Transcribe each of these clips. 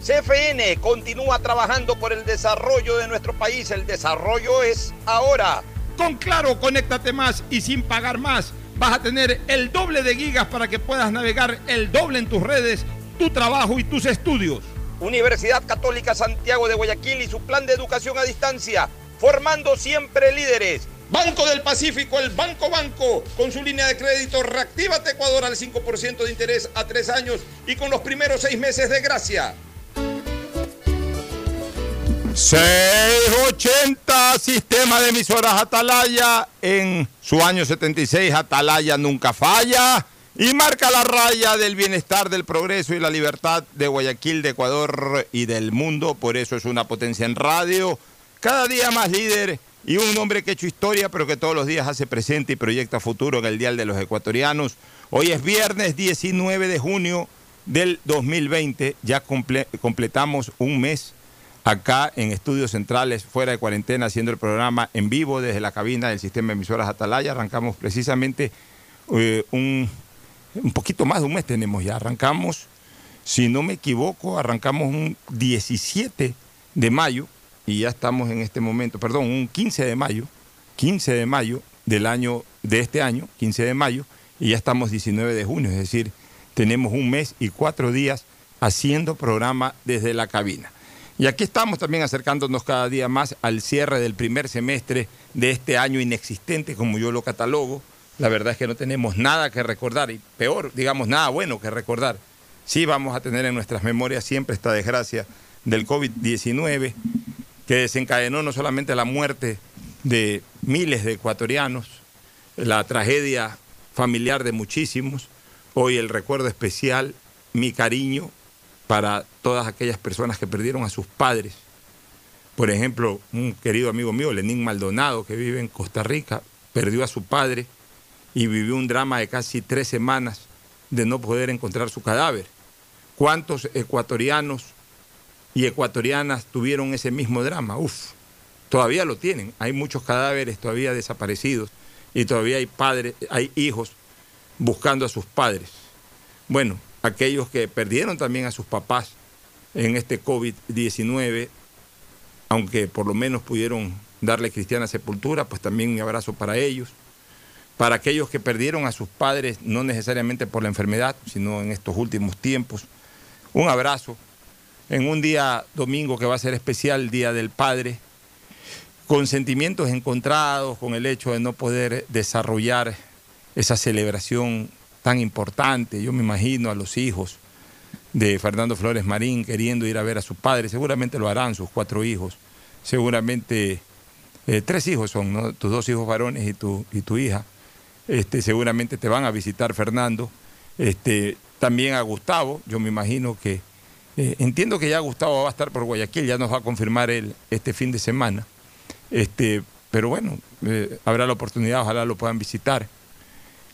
CFN continúa trabajando por el desarrollo de nuestro país. El desarrollo es ahora. Con Claro, conéctate más y sin pagar más. Vas a tener el doble de gigas para que puedas navegar el doble en tus redes, tu trabajo y tus estudios. Universidad Católica Santiago de Guayaquil y su plan de educación a distancia, formando siempre líderes. Banco del Pacífico, el Banco Banco, con su línea de crédito Reactívate Ecuador al 5% de interés a tres años y con los primeros seis meses de gracia. 680 Sistema de emisoras Atalaya. En su año 76, Atalaya nunca falla. Y marca la raya del bienestar, del progreso y la libertad de Guayaquil, de Ecuador y del mundo. Por eso es una potencia en radio. Cada día más líder y un hombre que ha hecho historia, pero que todos los días hace presente y proyecta futuro en el Dial de los Ecuatorianos. Hoy es viernes 19 de junio del 2020. Ya completamos un mes acá en Estudios Centrales, fuera de cuarentena, haciendo el programa en vivo desde la cabina del sistema de emisoras Atalaya. Arrancamos precisamente eh, un, un poquito más de un mes tenemos ya. Arrancamos, si no me equivoco, arrancamos un 17 de mayo y ya estamos en este momento, perdón, un 15 de mayo, 15 de mayo del año, de este año, 15 de mayo, y ya estamos 19 de junio, es decir, tenemos un mes y cuatro días haciendo programa desde la cabina. Y aquí estamos también acercándonos cada día más al cierre del primer semestre de este año inexistente, como yo lo catalogo. La verdad es que no tenemos nada que recordar, y peor, digamos, nada bueno que recordar. Sí vamos a tener en nuestras memorias siempre esta desgracia del COVID-19, que desencadenó no solamente la muerte de miles de ecuatorianos, la tragedia familiar de muchísimos, hoy el recuerdo especial, mi cariño para todas aquellas personas que perdieron a sus padres. Por ejemplo, un querido amigo mío, Lenín Maldonado, que vive en Costa Rica, perdió a su padre y vivió un drama de casi tres semanas de no poder encontrar su cadáver. ¿Cuántos ecuatorianos y ecuatorianas tuvieron ese mismo drama? Uf, todavía lo tienen. Hay muchos cadáveres todavía desaparecidos y todavía hay padres, hay hijos buscando a sus padres. Bueno, aquellos que perdieron también a sus papás en este COVID-19, aunque por lo menos pudieron darle cristiana sepultura, pues también un abrazo para ellos. Para aquellos que perdieron a sus padres, no necesariamente por la enfermedad, sino en estos últimos tiempos, un abrazo. En un día domingo que va a ser especial, Día del Padre, con sentimientos encontrados, con el hecho de no poder desarrollar esa celebración tan importante. Yo me imagino a los hijos de Fernando Flores Marín queriendo ir a ver a su padre. Seguramente lo harán sus cuatro hijos. Seguramente eh, tres hijos son, ¿no? tus dos hijos varones y tu, y tu hija. Este, seguramente te van a visitar Fernando. Este, también a Gustavo, yo me imagino que, eh, entiendo que ya Gustavo va a estar por Guayaquil, ya nos va a confirmar él este fin de semana. Este, pero bueno, eh, habrá la oportunidad, ojalá lo puedan visitar.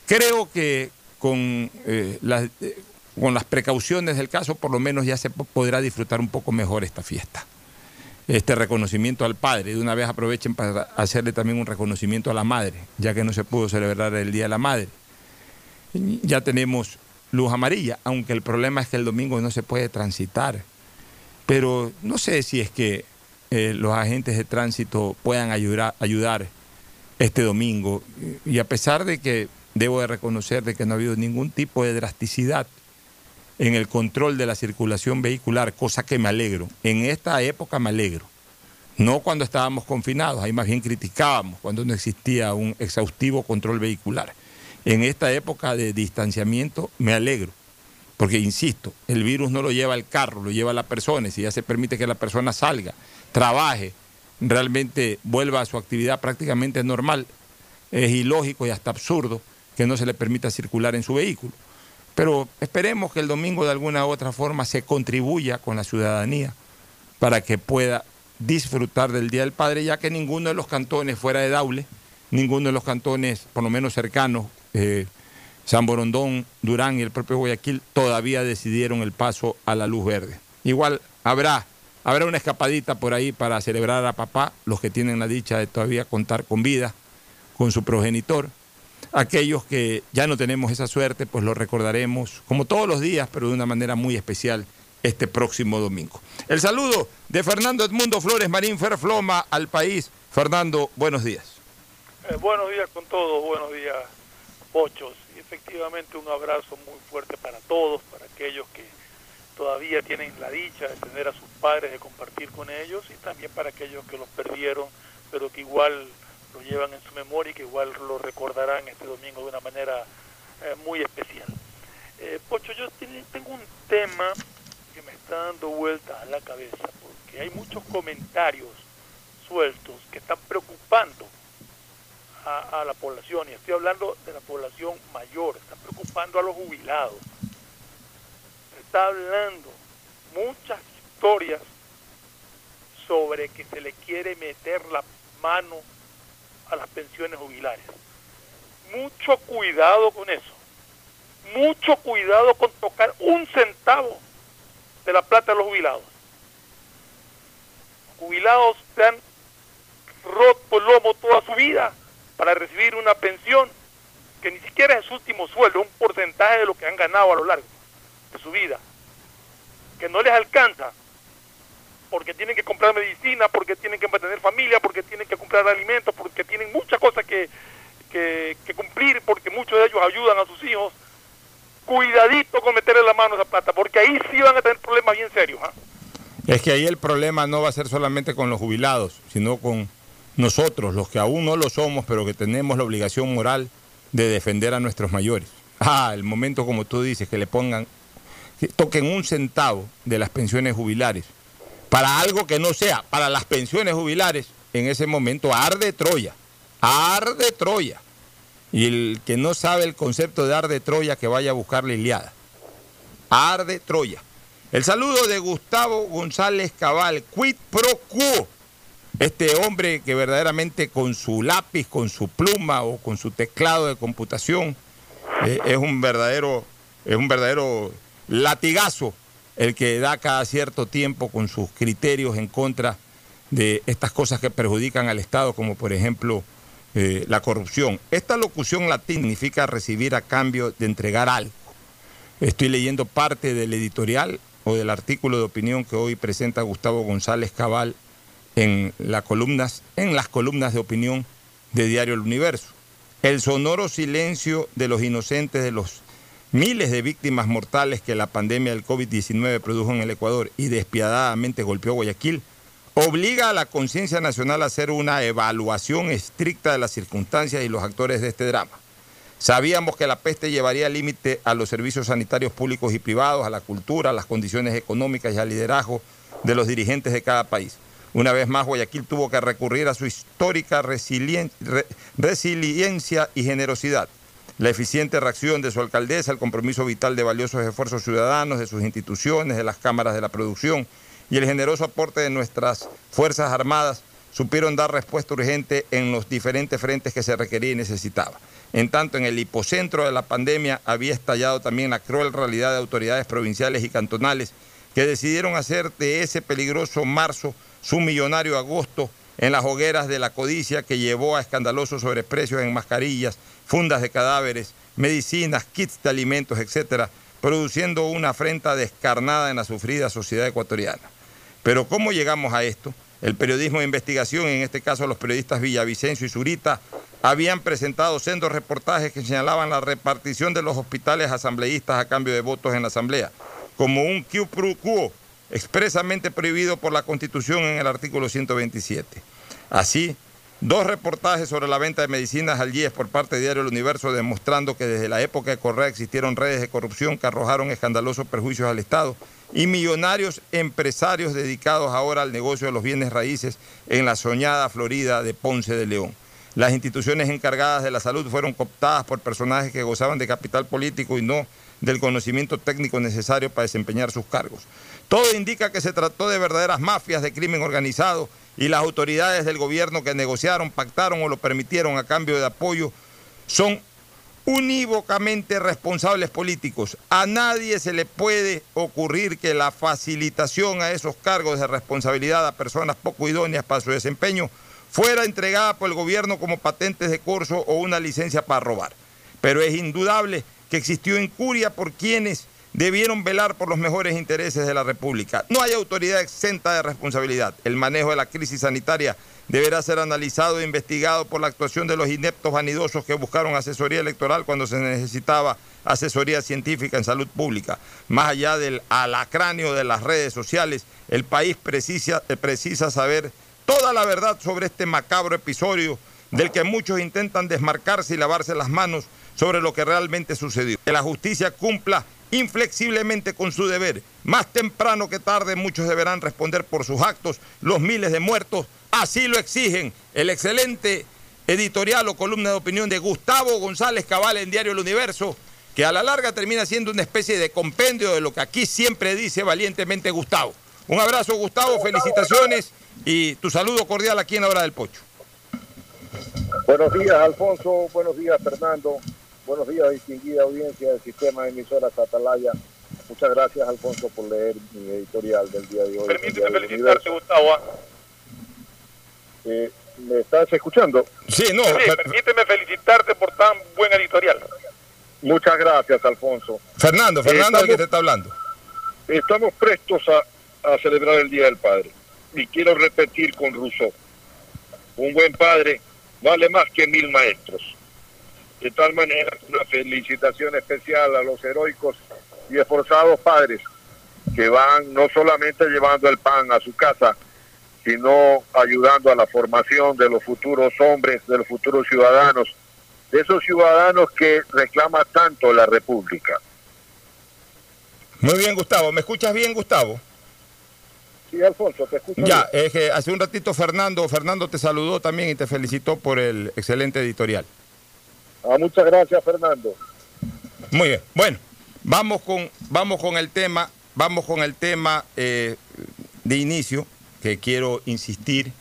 Creo que con, eh, las, eh, con las precauciones del caso, por lo menos ya se podrá disfrutar un poco mejor esta fiesta. Este reconocimiento al padre. De una vez aprovechen para hacerle también un reconocimiento a la madre, ya que no se pudo celebrar el Día de la Madre. Ya tenemos luz amarilla, aunque el problema es que el domingo no se puede transitar. Pero no sé si es que eh, los agentes de tránsito puedan ayudar, ayudar este domingo. Y a pesar de que debo de reconocer de que no ha habido ningún tipo de drasticidad en el control de la circulación vehicular, cosa que me alegro. En esta época me alegro, no cuando estábamos confinados, ahí más bien criticábamos cuando no existía un exhaustivo control vehicular. En esta época de distanciamiento me alegro, porque insisto, el virus no lo lleva el carro, lo lleva la persona, y si ya se permite que la persona salga, trabaje, realmente vuelva a su actividad prácticamente normal, es ilógico y hasta absurdo que no se le permita circular en su vehículo. Pero esperemos que el domingo de alguna u otra forma se contribuya con la ciudadanía para que pueda disfrutar del Día del Padre, ya que ninguno de los cantones fuera de Daule, ninguno de los cantones, por lo menos cercanos, eh, San Borondón, Durán y el propio Guayaquil, todavía decidieron el paso a la luz verde. Igual habrá, habrá una escapadita por ahí para celebrar a papá, los que tienen la dicha de todavía contar con vida, con su progenitor. Aquellos que ya no tenemos esa suerte, pues lo recordaremos como todos los días, pero de una manera muy especial este próximo domingo. El saludo de Fernando Edmundo Flores Marín Ferfloma al país. Fernando, buenos días. Eh, buenos días con todos, buenos días, Pochos. Y efectivamente un abrazo muy fuerte para todos, para aquellos que todavía tienen la dicha de tener a sus padres, de compartir con ellos, y también para aquellos que los perdieron, pero que igual lo llevan en su memoria y que igual lo recordarán este domingo de una manera eh, muy especial. Eh, Pocho, yo tengo un tema que me está dando vueltas a la cabeza, porque hay muchos comentarios sueltos que están preocupando a, la población, y estoy hablando de la población mayor, están preocupando a los jubilados. Se está hablando muchas historias sobre que se le quiere meter la mano a las pensiones jubilares. Mucho cuidado con eso. Mucho cuidado con tocar un centavo de la plata de los jubilados. Los jubilados se han roto el lomo toda su vida para recibir una pensión que ni siquiera es su último sueldo, un porcentaje de lo que han ganado a lo largo de su vida, que no les alcanza porque tienen que comprar medicina, porque tienen que mantener familia, porque tienen que comprar alimentos, porque tienen muchas cosas que, que, cumplir, porque muchos de ellos ayudan a sus hijos cuidadito con meterle la mano a esa plata, porque ahí sí van a tener problemas bien serios. ¿ah? Es que ahí el problema no va a ser solamente con los jubilados, sino con nosotros, los que aún no lo somos, pero que tenemos la obligación moral de defender a nuestros mayores. Ah, el momento como tú dices, que le pongan, que toquen un centavo de las pensiones jubilares, para algo que no sea, para las pensiones jubilares, en ese momento arde Troya, arde Troya. Y el que no sabe el concepto de arde Troya, que vaya a buscar la Iliada. Arde Troya. El saludo de Gustavo González Cabal, quid pro quo. Este hombre que verdaderamente con su lápiz, con su pluma o con su teclado de computación eh, es un verdadero, es un verdadero latigazo el que da cada cierto tiempo con sus criterios en contra de estas cosas que perjudican al Estado, como por ejemplo eh, la corrupción. Esta locución latín significa recibir a cambio de entregar algo. Estoy leyendo parte del editorial o del artículo de opinión que hoy presenta Gustavo González Cabal en, las columnas, en las columnas de opinión de Diario El Universo. El sonoro silencio de los inocentes de los miles de víctimas mortales que la pandemia del COVID-19 produjo en el Ecuador y despiadadamente golpeó Guayaquil obliga a la conciencia nacional a hacer una evaluación estricta de las circunstancias y los actores de este drama. Sabíamos que la peste llevaría límite a los servicios sanitarios públicos y privados, a la cultura, a las condiciones económicas y al liderazgo de los dirigentes de cada país. Una vez más, Guayaquil tuvo que recurrir a su histórica resiliencia y generosidad. La eficiente reacción de su alcaldesa, el compromiso vital de valiosos esfuerzos ciudadanos, de sus instituciones, de las cámaras de la producción, y el generoso aporte de nuestras Fuerzas Armadas supieron dar respuesta urgente en los diferentes frentes que se requería y necesitaba. En tanto, en el hipocentro de la pandemia había estallado también la cruel realidad de autoridades provinciales y cantonales que decidieron hacer de ese peligroso marzo su millonario agosto en las hogueras de la codicia que llevó a escandalosos sobreprecios en mascarillas, fundas de cadáveres, medicinas, kits de alimentos, etcétera, produciendo una afrenta descarnada en la sufrida sociedad ecuatoriana. Pero ¿cómo llegamos a esto? El periodismo de investigación, en este caso los periodistas Villavicencio y Zurita, habían presentado sendos reportajes que señalaban la repartición de los hospitales asambleístas a cambio de votos en la asamblea, como un quo expresamente prohibido por la Constitución en el artículo 127. Así, dos reportajes sobre la venta de medicinas al IES por parte de Diario El Universo demostrando que desde la época de Correa existieron redes de corrupción que arrojaron escandalosos perjuicios al Estado y millonarios empresarios dedicados ahora al negocio de los bienes raíces en la soñada Florida de Ponce de León. Las instituciones encargadas de la salud fueron cooptadas por personajes que gozaban de capital político y no del conocimiento técnico necesario para desempeñar sus cargos. Todo indica que se trató de verdaderas mafias de crimen organizado y las autoridades del gobierno que negociaron, pactaron o lo permitieron a cambio de apoyo son unívocamente responsables políticos. A nadie se le puede ocurrir que la facilitación a esos cargos de responsabilidad a personas poco idóneas para su desempeño fuera entregada por el gobierno como patentes de curso o una licencia para robar. Pero es indudable que existió incuria por quienes debieron velar por los mejores intereses de la República. No hay autoridad exenta de responsabilidad. El manejo de la crisis sanitaria deberá ser analizado e investigado por la actuación de los ineptos vanidosos que buscaron asesoría electoral cuando se necesitaba asesoría científica en salud pública. Más allá del alacráneo de las redes sociales, el país precisa, precisa saber toda la verdad sobre este macabro episodio del que muchos intentan desmarcarse y lavarse las manos sobre lo que realmente sucedió. Que la justicia cumpla inflexiblemente con su deber. Más temprano que tarde muchos deberán responder por sus actos, los miles de muertos, así lo exigen el excelente editorial o columna de opinión de Gustavo González Cabal en Diario El Universo, que a la larga termina siendo una especie de compendio de lo que aquí siempre dice valientemente Gustavo. Un abrazo Gustavo, felicitaciones y tu saludo cordial aquí en la hora del pocho. Buenos días Alfonso, buenos días Fernando, buenos días distinguida audiencia del sistema de emisoras Atalaya. Muchas gracias Alfonso por leer mi editorial del día de hoy. Permíteme felicitarte Gustavo. ¿ah? Eh, ¿Me estás escuchando? Sí, no. Sí, permíteme felicitarte por tan buen editorial. Muchas gracias Alfonso. Fernando, Fernando es el que te está hablando. Estamos prestos a, a celebrar el Día del Padre. Y quiero repetir con Rousseau, un buen padre vale más que mil maestros. De tal manera, una felicitación especial a los heroicos y esforzados padres que van no solamente llevando el pan a su casa, sino ayudando a la formación de los futuros hombres, de los futuros ciudadanos, de esos ciudadanos que reclama tanto la República. Muy bien, Gustavo. ¿Me escuchas bien, Gustavo? Sí, Alfonso, te escucho. Ya, es que hace un ratito Fernando, Fernando te saludó también y te felicitó por el excelente editorial. Ah, muchas gracias, Fernando. Muy bien. Bueno, vamos con, vamos con el tema, vamos con el tema eh, de inicio, que quiero insistir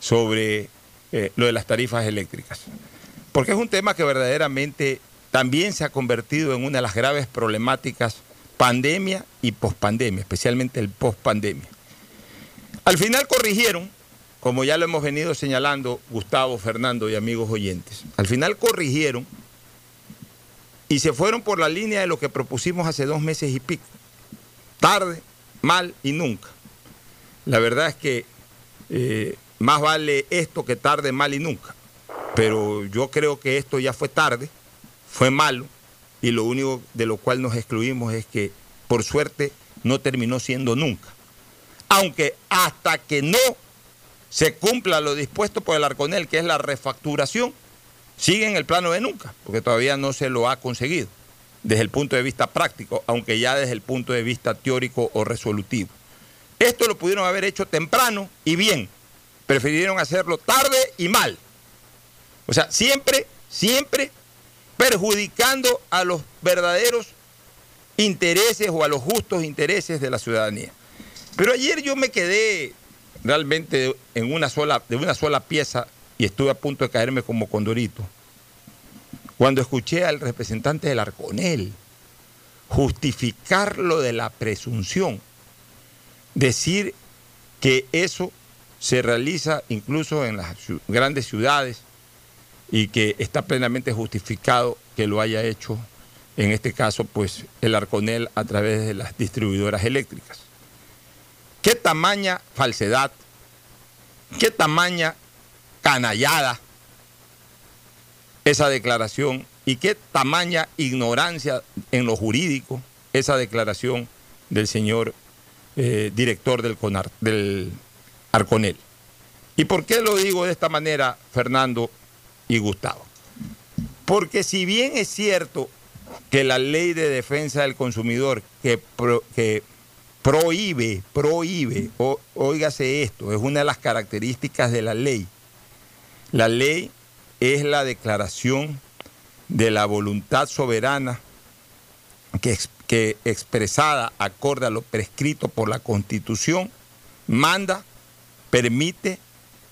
sobre eh, lo de las tarifas eléctricas. Porque es un tema que verdaderamente también se ha convertido en una de las graves problemáticas pandemia y pospandemia, especialmente el pospandemia. Al final corrigieron, como ya lo hemos venido señalando Gustavo, Fernando y amigos oyentes, al final corrigieron y se fueron por la línea de lo que propusimos hace dos meses y pico. Tarde, mal y nunca. La verdad es que eh, más vale esto que tarde, mal y nunca. Pero yo creo que esto ya fue tarde, fue malo, y lo único de lo cual nos excluimos es que, por suerte, no terminó siendo nunca. Aunque hasta que no se cumpla lo dispuesto por el Arconel, que es la refacturación, sigue en el plano de nunca, porque todavía no se lo ha conseguido desde el punto de vista práctico, aunque ya desde el punto de vista teórico o resolutivo. Esto lo pudieron haber hecho temprano y bien, prefirieron hacerlo tarde y mal. O sea, siempre, siempre perjudicando a los verdaderos intereses o a los justos intereses de la ciudadanía. Pero ayer yo me quedé realmente en una sola, de una sola pieza y estuve a punto de caerme como condorito. Cuando escuché al representante del Arconel justificar lo de la presunción, decir que eso se realiza incluso en las grandes ciudades y que está plenamente justificado que lo haya hecho, en este caso, pues el Arconel a través de las distribuidoras eléctricas. ¿Qué tamaña falsedad? ¿Qué tamaña canallada esa declaración? ¿Y qué tamaña ignorancia en lo jurídico esa declaración del señor eh, director del, Conar, del Arconel. ¿Y por qué lo digo de esta manera, Fernando y Gustavo? Porque si bien es cierto que la ley de defensa del consumidor que, que prohíbe, prohíbe, o, óigase esto, es una de las características de la ley. La ley es la declaración de la voluntad soberana que, que expresada acorde a lo prescrito por la Constitución, manda, permite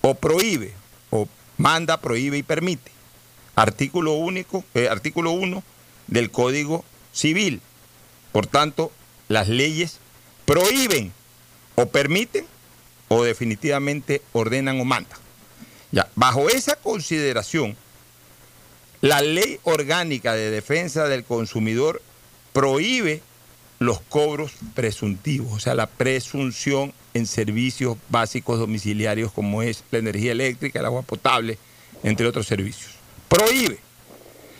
o prohíbe, o manda, prohíbe y permite. Artículo único, eh, artículo 1 del Código Civil. Por tanto, las leyes prohíben o permiten o definitivamente ordenan o mandan. Ya, bajo esa consideración, la ley orgánica de defensa del consumidor prohíbe los cobros presuntivos, o sea, la presunción en servicios básicos domiciliarios como es la energía eléctrica, el agua potable, entre otros servicios. Prohíbe.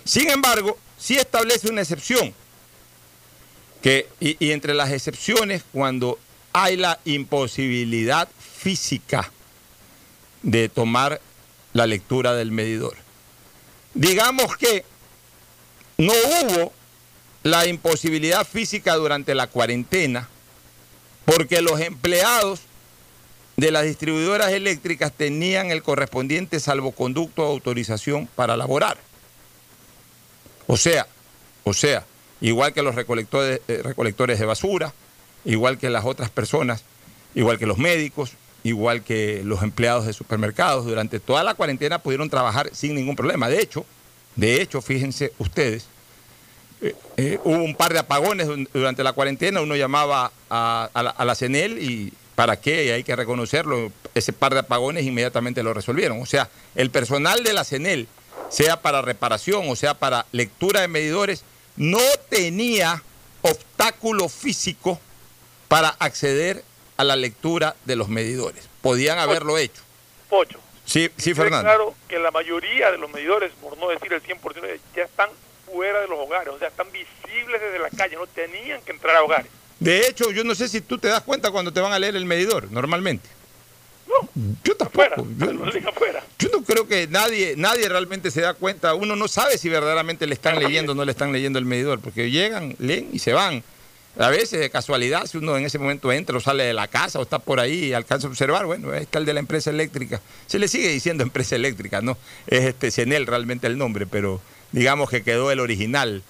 Sin embargo, sí establece una excepción, que, y, y entre las excepciones, cuando hay la imposibilidad física de tomar la lectura del medidor. Digamos que no hubo la imposibilidad física durante la cuarentena porque los empleados de las distribuidoras eléctricas tenían el correspondiente salvoconducto de autorización para laborar. O sea, o sea, igual que los recolectores, eh, recolectores de basura, igual que las otras personas, igual que los médicos, igual que los empleados de supermercados, durante toda la cuarentena pudieron trabajar sin ningún problema. De hecho, de hecho, fíjense ustedes, eh, eh, hubo un par de apagones durante la cuarentena, uno llamaba a, la, CENEL y para qué, hay que reconocerlo, ese par de apagones inmediatamente lo resolvieron. O sea, el personal de la CENEL, sea para reparación o sea para lectura de medidores, no tenía obstáculo físico para acceder a la lectura de los medidores. Podían haberlo hecho. Pocho. Sí, sí, Fernando. Claro que la mayoría de los medidores, por no decir el 100%, ya están fuera de los hogares, o sea, están visibles desde la calle, no tenían que entrar a hogares. De hecho, yo no sé si tú te das cuenta cuando te van a leer el medidor, normalmente. No, yo tampoco. yo, yo, no creo que nadie, nadie realmente se da cuenta. Uno no sabe si verdaderamente le están leyendo o no le están leyendo el medidor, porque llegan, leen y se van. A veces, de casualidad, si uno en ese momento entra o sale de la casa o está por ahí y alcanza a observar, bueno, ahí está el de la empresa eléctrica. Se le sigue diciendo empresa eléctrica, ¿no? Es este CENEL realmente el nombre, pero digamos que quedó el original,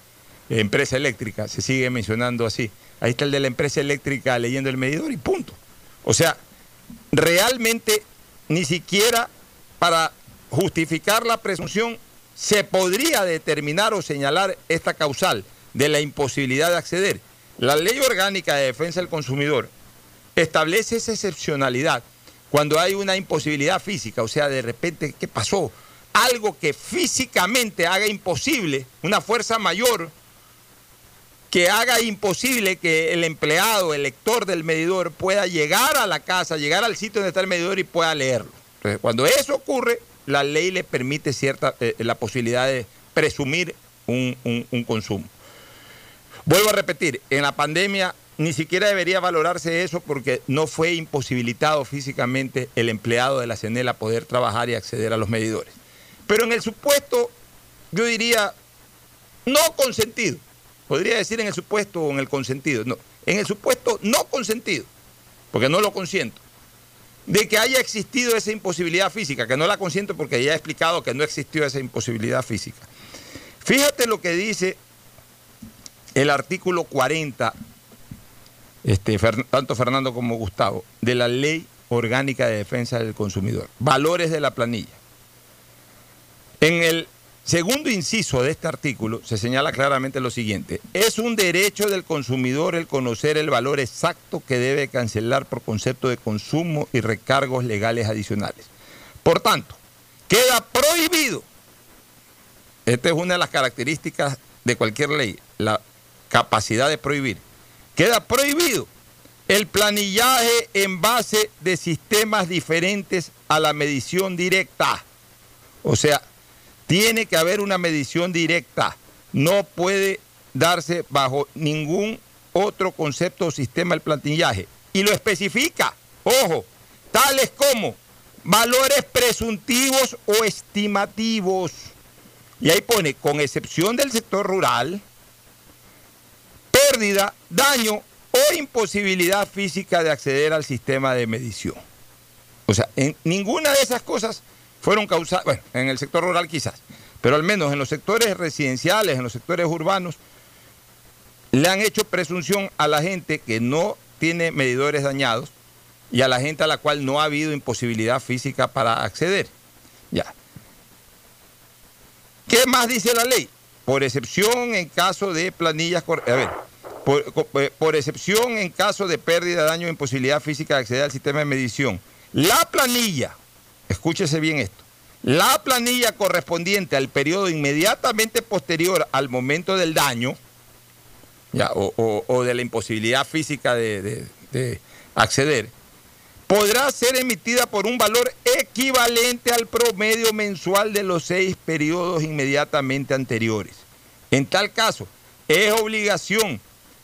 empresa eléctrica, se sigue mencionando así. Ahí está el de la empresa eléctrica leyendo el medidor y punto. O sea, realmente ni siquiera para justificar la presunción se podría determinar o señalar esta causal de la imposibilidad de acceder la ley orgánica de defensa del consumidor establece esa excepcionalidad cuando hay una imposibilidad física, o sea, de repente, ¿qué pasó? Algo que físicamente haga imposible, una fuerza mayor que haga imposible que el empleado, el lector del medidor pueda llegar a la casa, llegar al sitio donde está el medidor y pueda leerlo. Entonces, cuando eso ocurre, la ley le permite cierta eh, la posibilidad de presumir un consumo. Vuelvo a repetir, en la pandemia ni siquiera debería valorarse eso porque no fue imposibilitado físicamente el empleado de la CENEL a poder trabajar y acceder a los medidores. Pero en el supuesto, yo diría, no consentido, podría decir en el supuesto o en el consentido, no, en el supuesto no consentido, porque no lo consiento, de que haya existido esa imposibilidad física, que no la consiento porque ya he explicado que no existió esa imposibilidad física. Fíjate lo que dice el artículo 40, este, tanto Fernando como Gustavo, de la Ley Orgánica de Defensa del Consumidor. Valores de la planilla. En el segundo inciso de este artículo se señala claramente lo siguiente. Es un derecho del consumidor el conocer el valor exacto que debe cancelar por concepto de consumo y recargos legales adicionales. Por tanto, queda prohibido, esta es una de las características de cualquier ley, la capacidad de prohibir. Queda prohibido el planillaje en base de sistemas diferentes a la medición directa. O sea, tiene que haber una medición directa. No puede darse bajo ningún otro concepto o sistema el planillaje. y lo especifica. Ojo, tales como valores presuntivos o estimativos. Y ahí pone, con excepción del sector rural, pérdida, daño o imposibilidad física de acceder al sistema de medición. O sea, en ninguna de esas cosas fueron causadas, bueno, en el sector rural quizás, pero al menos en los sectores residenciales, en los sectores urbanos, le han hecho presunción a la gente que no tiene medidores dañados y a la gente a la cual no ha habido imposibilidad física para acceder. Ya. ¿Qué más dice la ley? Por excepción en caso de planillas... A ver, por, eh, por, excepción en caso de pérdida, daño o imposibilidad física de acceder al sistema de medición. La planilla, escúchese bien esto, la planilla correspondiente al periodo inmediatamente posterior al momento del daño, o, de la imposibilidad física de, de acceder, podrá ser emitida por un valor equivalente al promedio mensual de los seis periodos inmediatamente anteriores. En tal caso, es obligación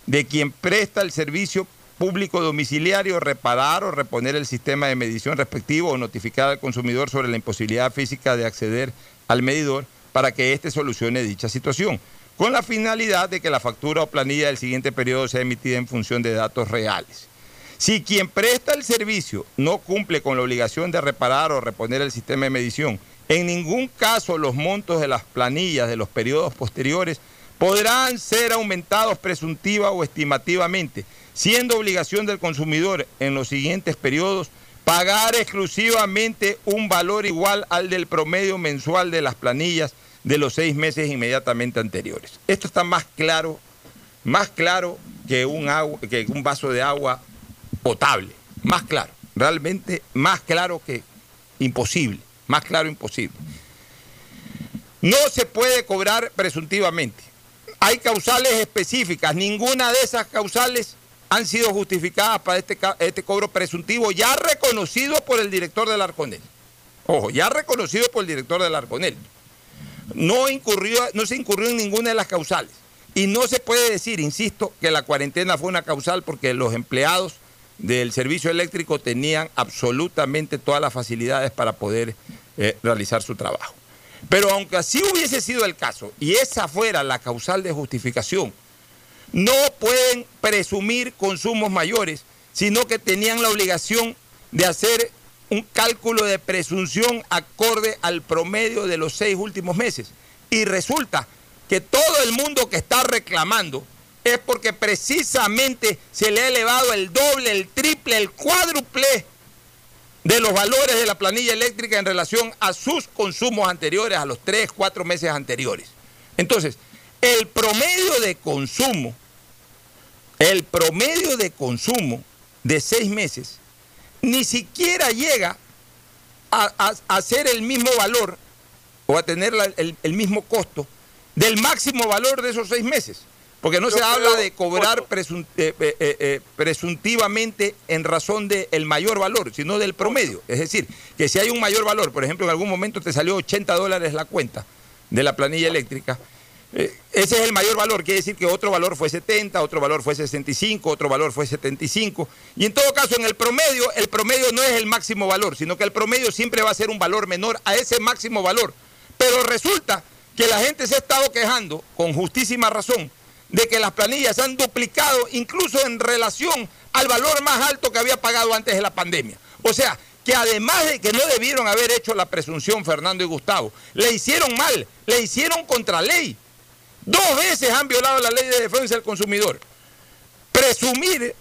de quien presta el servicio público domiciliario reparar o reponer el sistema de medición respectivo o notificar al consumidor sobre la imposibilidad física de acceder al medidor para que éste solucione dicha situación, con la finalidad de que la factura o planilla del siguiente periodo sea emitida en función de datos reales. Si quien presta el servicio no cumple con la obligación de reparar o reponer el sistema de medición, en ningún caso los montos de las planillas de los periodos posteriores podrán ser aumentados presuntiva o estimativamente, siendo obligación del consumidor en los siguientes periodos pagar exclusivamente un valor igual al del promedio mensual de las planillas de los seis meses inmediatamente anteriores. Esto está más claro, más claro que un, agua, que un vaso de agua potable, más claro, realmente más claro que imposible, más claro imposible. No se puede cobrar presuntivamente hay causales específicas. Ninguna de esas causales han sido justificadas para este, este cobro presuntivo ya reconocido por el director del Arconel. Ojo, ya reconocido por el director del Arconel. No, incurrió, no se incurrió en ninguna de las causales. Y no se puede decir, insisto, que la cuarentena fue una causal porque los empleados del servicio eléctrico tenían absolutamente todas las facilidades para poder eh, realizar su trabajo. Pero aunque así hubiese sido el caso y esa fuera la causal de justificación, no pueden presumir consumos mayores, sino que tenían la obligación de hacer un cálculo de presunción acorde al promedio de los seis últimos meses. Y resulta que todo el mundo que está reclamando es porque precisamente se le ha elevado el doble, el triple, el cuádruple de los valores de la planilla eléctrica en relación a sus consumos anteriores, a los tres, cuatro meses anteriores. Entonces, el promedio de consumo, el promedio de consumo de seis meses, ni siquiera llega a, ser el mismo valor o a tener el mismo costo del máximo valor de esos seis meses. Porque no se habla de cobrar eh, eh, eh, presuntivamente en razón del mayor valor, sino del promedio. Es decir, que si hay un mayor valor, por ejemplo, en algún momento te salió 80 dólares la cuenta de la planilla eléctrica, ese es el mayor valor, quiere decir que otro valor fue 70, otro valor fue 65, otro valor fue 75. Y en todo caso, en el promedio, el promedio no es el máximo valor, sino que el promedio siempre va a ser un valor menor a ese máximo valor. Pero resulta que la gente se ha estado quejando, con justísima razón, de que las planillas se han duplicado incluso en relación al valor más alto que había pagado antes de la pandemia. O sea, que además de que no debieron haber hecho la presunción Fernando y Gustavo, le hicieron mal, le hicieron contra ley. Dos veces han violado la ley de defensa del consumidor. Presumir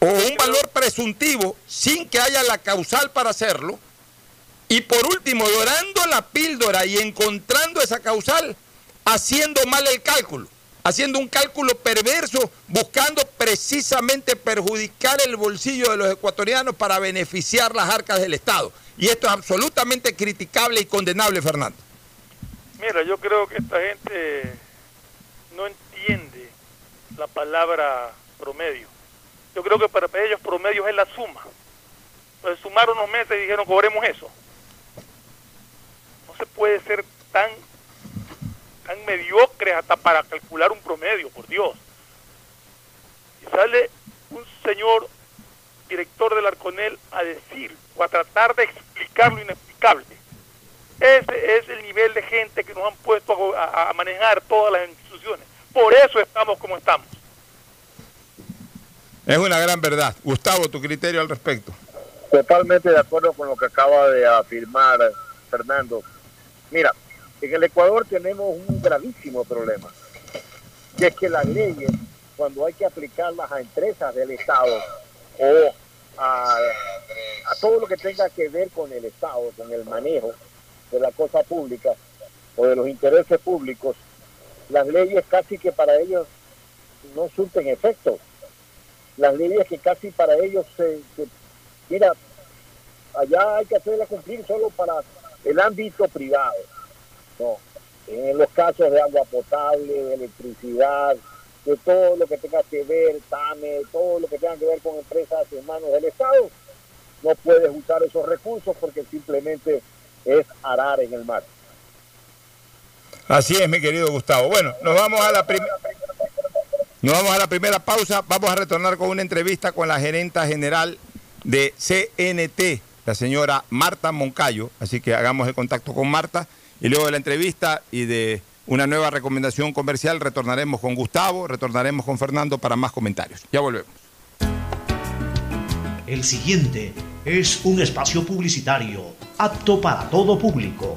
o un valor presuntivo sin que haya la causal para hacerlo. Y por último, dorando la píldora y encontrando esa causal, haciendo mal el cálculo, haciendo un cálculo perverso, buscando precisamente perjudicar el bolsillo de los ecuatorianos para beneficiar las arcas del Estado. Y esto es absolutamente criticable y condenable, Fernando. Mira, yo creo que esta gente no entiende la palabra promedio. Yo creo que para ellos promedio es la suma. Pues sumaron unos meses y dijeron cobremos eso. No se puede ser tan tan mediocres hasta para calcular un promedio, por Dios. Y sale un señor director del Arconel a decir o a tratar de explicar lo inexplicable. Ese es el nivel de gente que nos han puesto a, a manejar todas las instituciones. Por eso estamos como estamos. Es una gran verdad. Gustavo, tu criterio al respecto. Totalmente de acuerdo con lo que acaba de afirmar Fernando. Mira, en el Ecuador tenemos un gravísimo problema, que es que las leyes, cuando hay que aplicarlas a empresas del Estado o a, todo lo que tenga que ver con el Estado, con el manejo de la cosa pública o de los intereses públicos, las leyes casi que para ellos no surten efecto. Las leyes que casi para ellos se, se mira, allá hay que hacerla cumplir solo para el ámbito privado. No, en los casos de agua potable, de electricidad, de todo lo que tenga que ver, TAME, todo lo que tenga que ver con empresas en manos del Estado, no puedes usar esos recursos porque simplemente es arar en el mar. Así es, mi querido Gustavo. Bueno, nos vamos a la primera. Nos vamos a la primera pausa. Vamos a retornar con una entrevista con la gerenta general de CNT, la señora Marta Moncayo. Así que hagamos el contacto con Marta. Y luego de la entrevista y de una nueva recomendación comercial, retornaremos con Gustavo, retornaremos con Fernando para más comentarios. Ya volvemos. El siguiente es un espacio publicitario apto para todo público.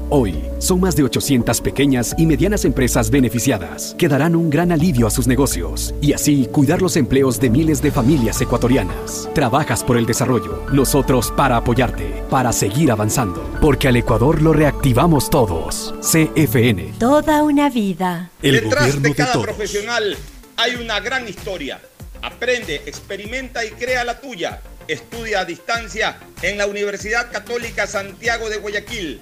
Hoy, son más de 800 pequeñas y medianas empresas beneficiadas que darán un gran alivio a sus negocios y así cuidar los empleos de miles de familias ecuatorianas. Trabajas por el desarrollo, nosotros para apoyarte, para seguir avanzando, porque al Ecuador lo reactivamos todos. CFN. Toda una vida. El Detrás gobierno de de cada todos. profesional hay una gran historia. Aprende, experimenta y crea la tuya. Estudia a distancia en la Universidad Católica Santiago de Guayaquil.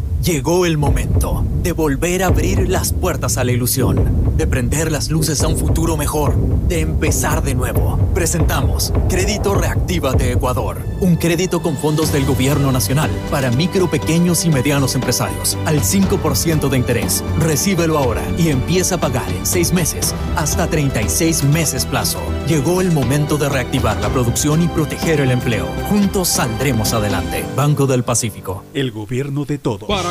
Llegó el momento de volver a abrir las puertas a la ilusión, de prender las luces a un futuro mejor, de empezar de nuevo. Presentamos Crédito Reactívate Ecuador, un crédito con fondos del Gobierno Nacional para micro, pequeños y medianos empresarios, al 5% de interés. Recíbelo ahora y empieza a pagar en 6 meses, hasta 36 meses plazo. Llegó el momento de reactivar la producción y proteger el empleo. Juntos saldremos adelante. Banco del Pacífico. El gobierno de todos. Para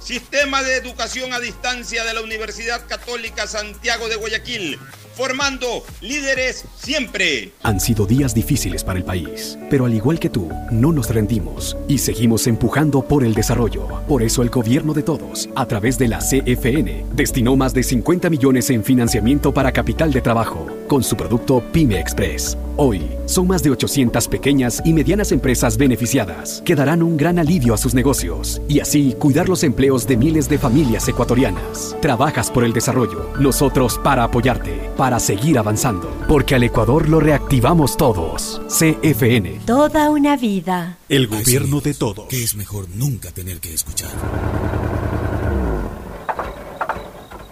Sistema de Educación a Distancia de la Universidad Católica Santiago de Guayaquil. formando líderes siempre. Han sido días difíciles para el país, pero al igual que tú, no nos rendimos y seguimos empujando por el desarrollo. Por eso el gobierno de todos, a través de la CFN, destinó más de 50 millones en financiamiento para capital de trabajo con su producto Pyme Express. Hoy, son más de 800 pequeñas y medianas empresas beneficiadas que darán un gran alivio a sus negocios y así cuidar los empleos de miles de familias ecuatorianas. Trabajas por el desarrollo, nosotros para apoyarte, para seguir avanzando, porque al Ecuador lo reactivamos todos. CFN. Toda una vida. El gobierno de todos. Que es mejor nunca tener que escuchar.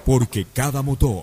Porque cada motor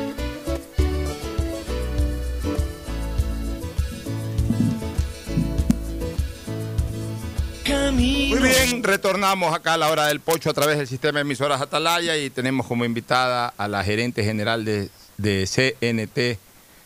Muy bien, retornamos acá a la hora del pocho a través del sistema de emisoras Atalaya y tenemos como invitada a la gerente general de, CNT,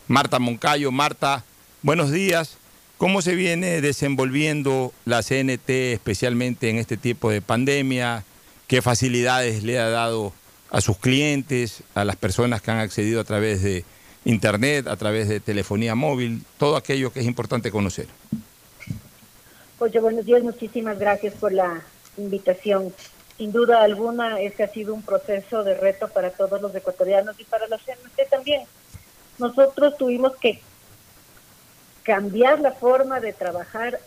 Marta Moncayo. Marta, buenos días. ¿Cómo se viene desenvolviendo la CNT especialmente en este tipo de pandemia? ¿Qué facilidades le ha dado a sus clientes, a las personas que han accedido a través de Internet, a través de telefonía móvil? Todo aquello que es importante conocer. Oye, buenos días, muchísimas gracias por la invitación. Sin duda alguna, este ha sido un proceso de reto para todos los ecuatorianos y para la CNT también. Nosotros tuvimos que cambiar la forma de trabajar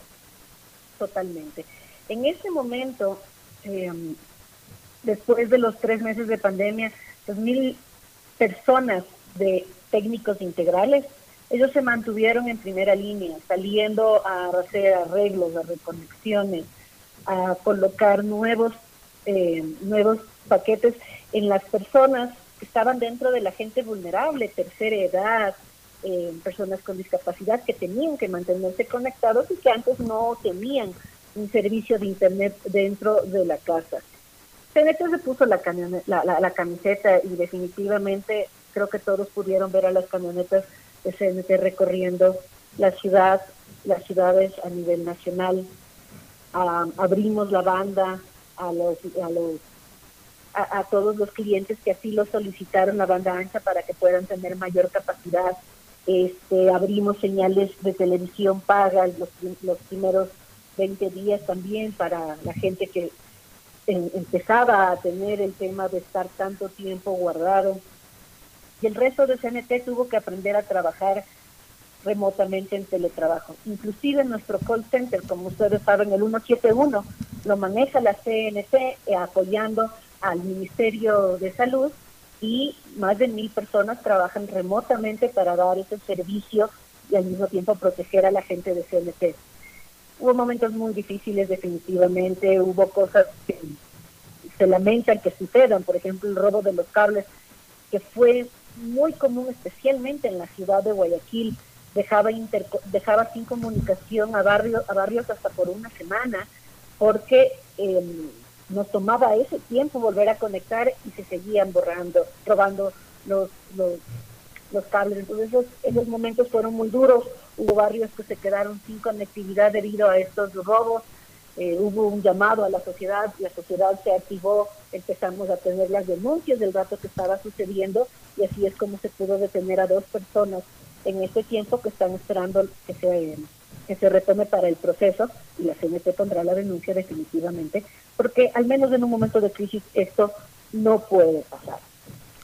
totalmente. En ese momento, eh, después de los tres meses de pandemia, dos mil personas de técnicos integrales ellos se mantuvieron en primera línea, saliendo a hacer arreglos, a reconexiones, a colocar nuevos, eh, nuevos paquetes en las personas que estaban dentro de la gente vulnerable, tercera edad, eh, personas con discapacidad que tenían que mantenerse conectados y que antes no tenían un servicio de internet dentro de la casa. CNT se puso la, la, la camiseta y definitivamente creo que todos pudieron ver a las camionetas de recorriendo la ciudad, las ciudades a nivel nacional. abrimos la banda a los, a los a, todos los clientes que así lo solicitaron la banda ancha para que puedan tener mayor capacidad. Este, abrimos señales de televisión paga los, los primeros 20 días también para la gente que empezaba a tener el tema de estar tanto tiempo guardado y el resto de CNT tuvo que aprender a trabajar remotamente en teletrabajo. Inclusive nuestro call center, como ustedes saben, el 171, lo maneja la CNT eh, apoyando al Ministerio de Salud y más de mil personas trabajan remotamente para dar ese servicio y al mismo tiempo proteger a la gente de CNT. Hubo momentos muy difíciles definitivamente, hubo cosas que se lamentan que sucedan, por ejemplo el robo de los cables, que fue muy común, especialmente en la ciudad de Guayaquil, dejaba, dejaba sin comunicación a, barrio, a barrios hasta por una semana, porque em, nos tomaba ese tiempo volver a conectar y se seguían borrando, robando los, los, cables. Entonces esos, esos momentos fueron muy duros, hubo barrios que se quedaron sin conectividad debido a estos robos, eh, hubo un llamado a la sociedad, la sociedad se activó, empezamos a tener las denuncias del dato que estaba sucediendo y así es como se pudo detener a dos personas en este tiempo que están esperando que se, que se retome para el proceso y la CNT pondrá la denuncia definitivamente, porque al menos en un momento de crisis esto no puede pasar.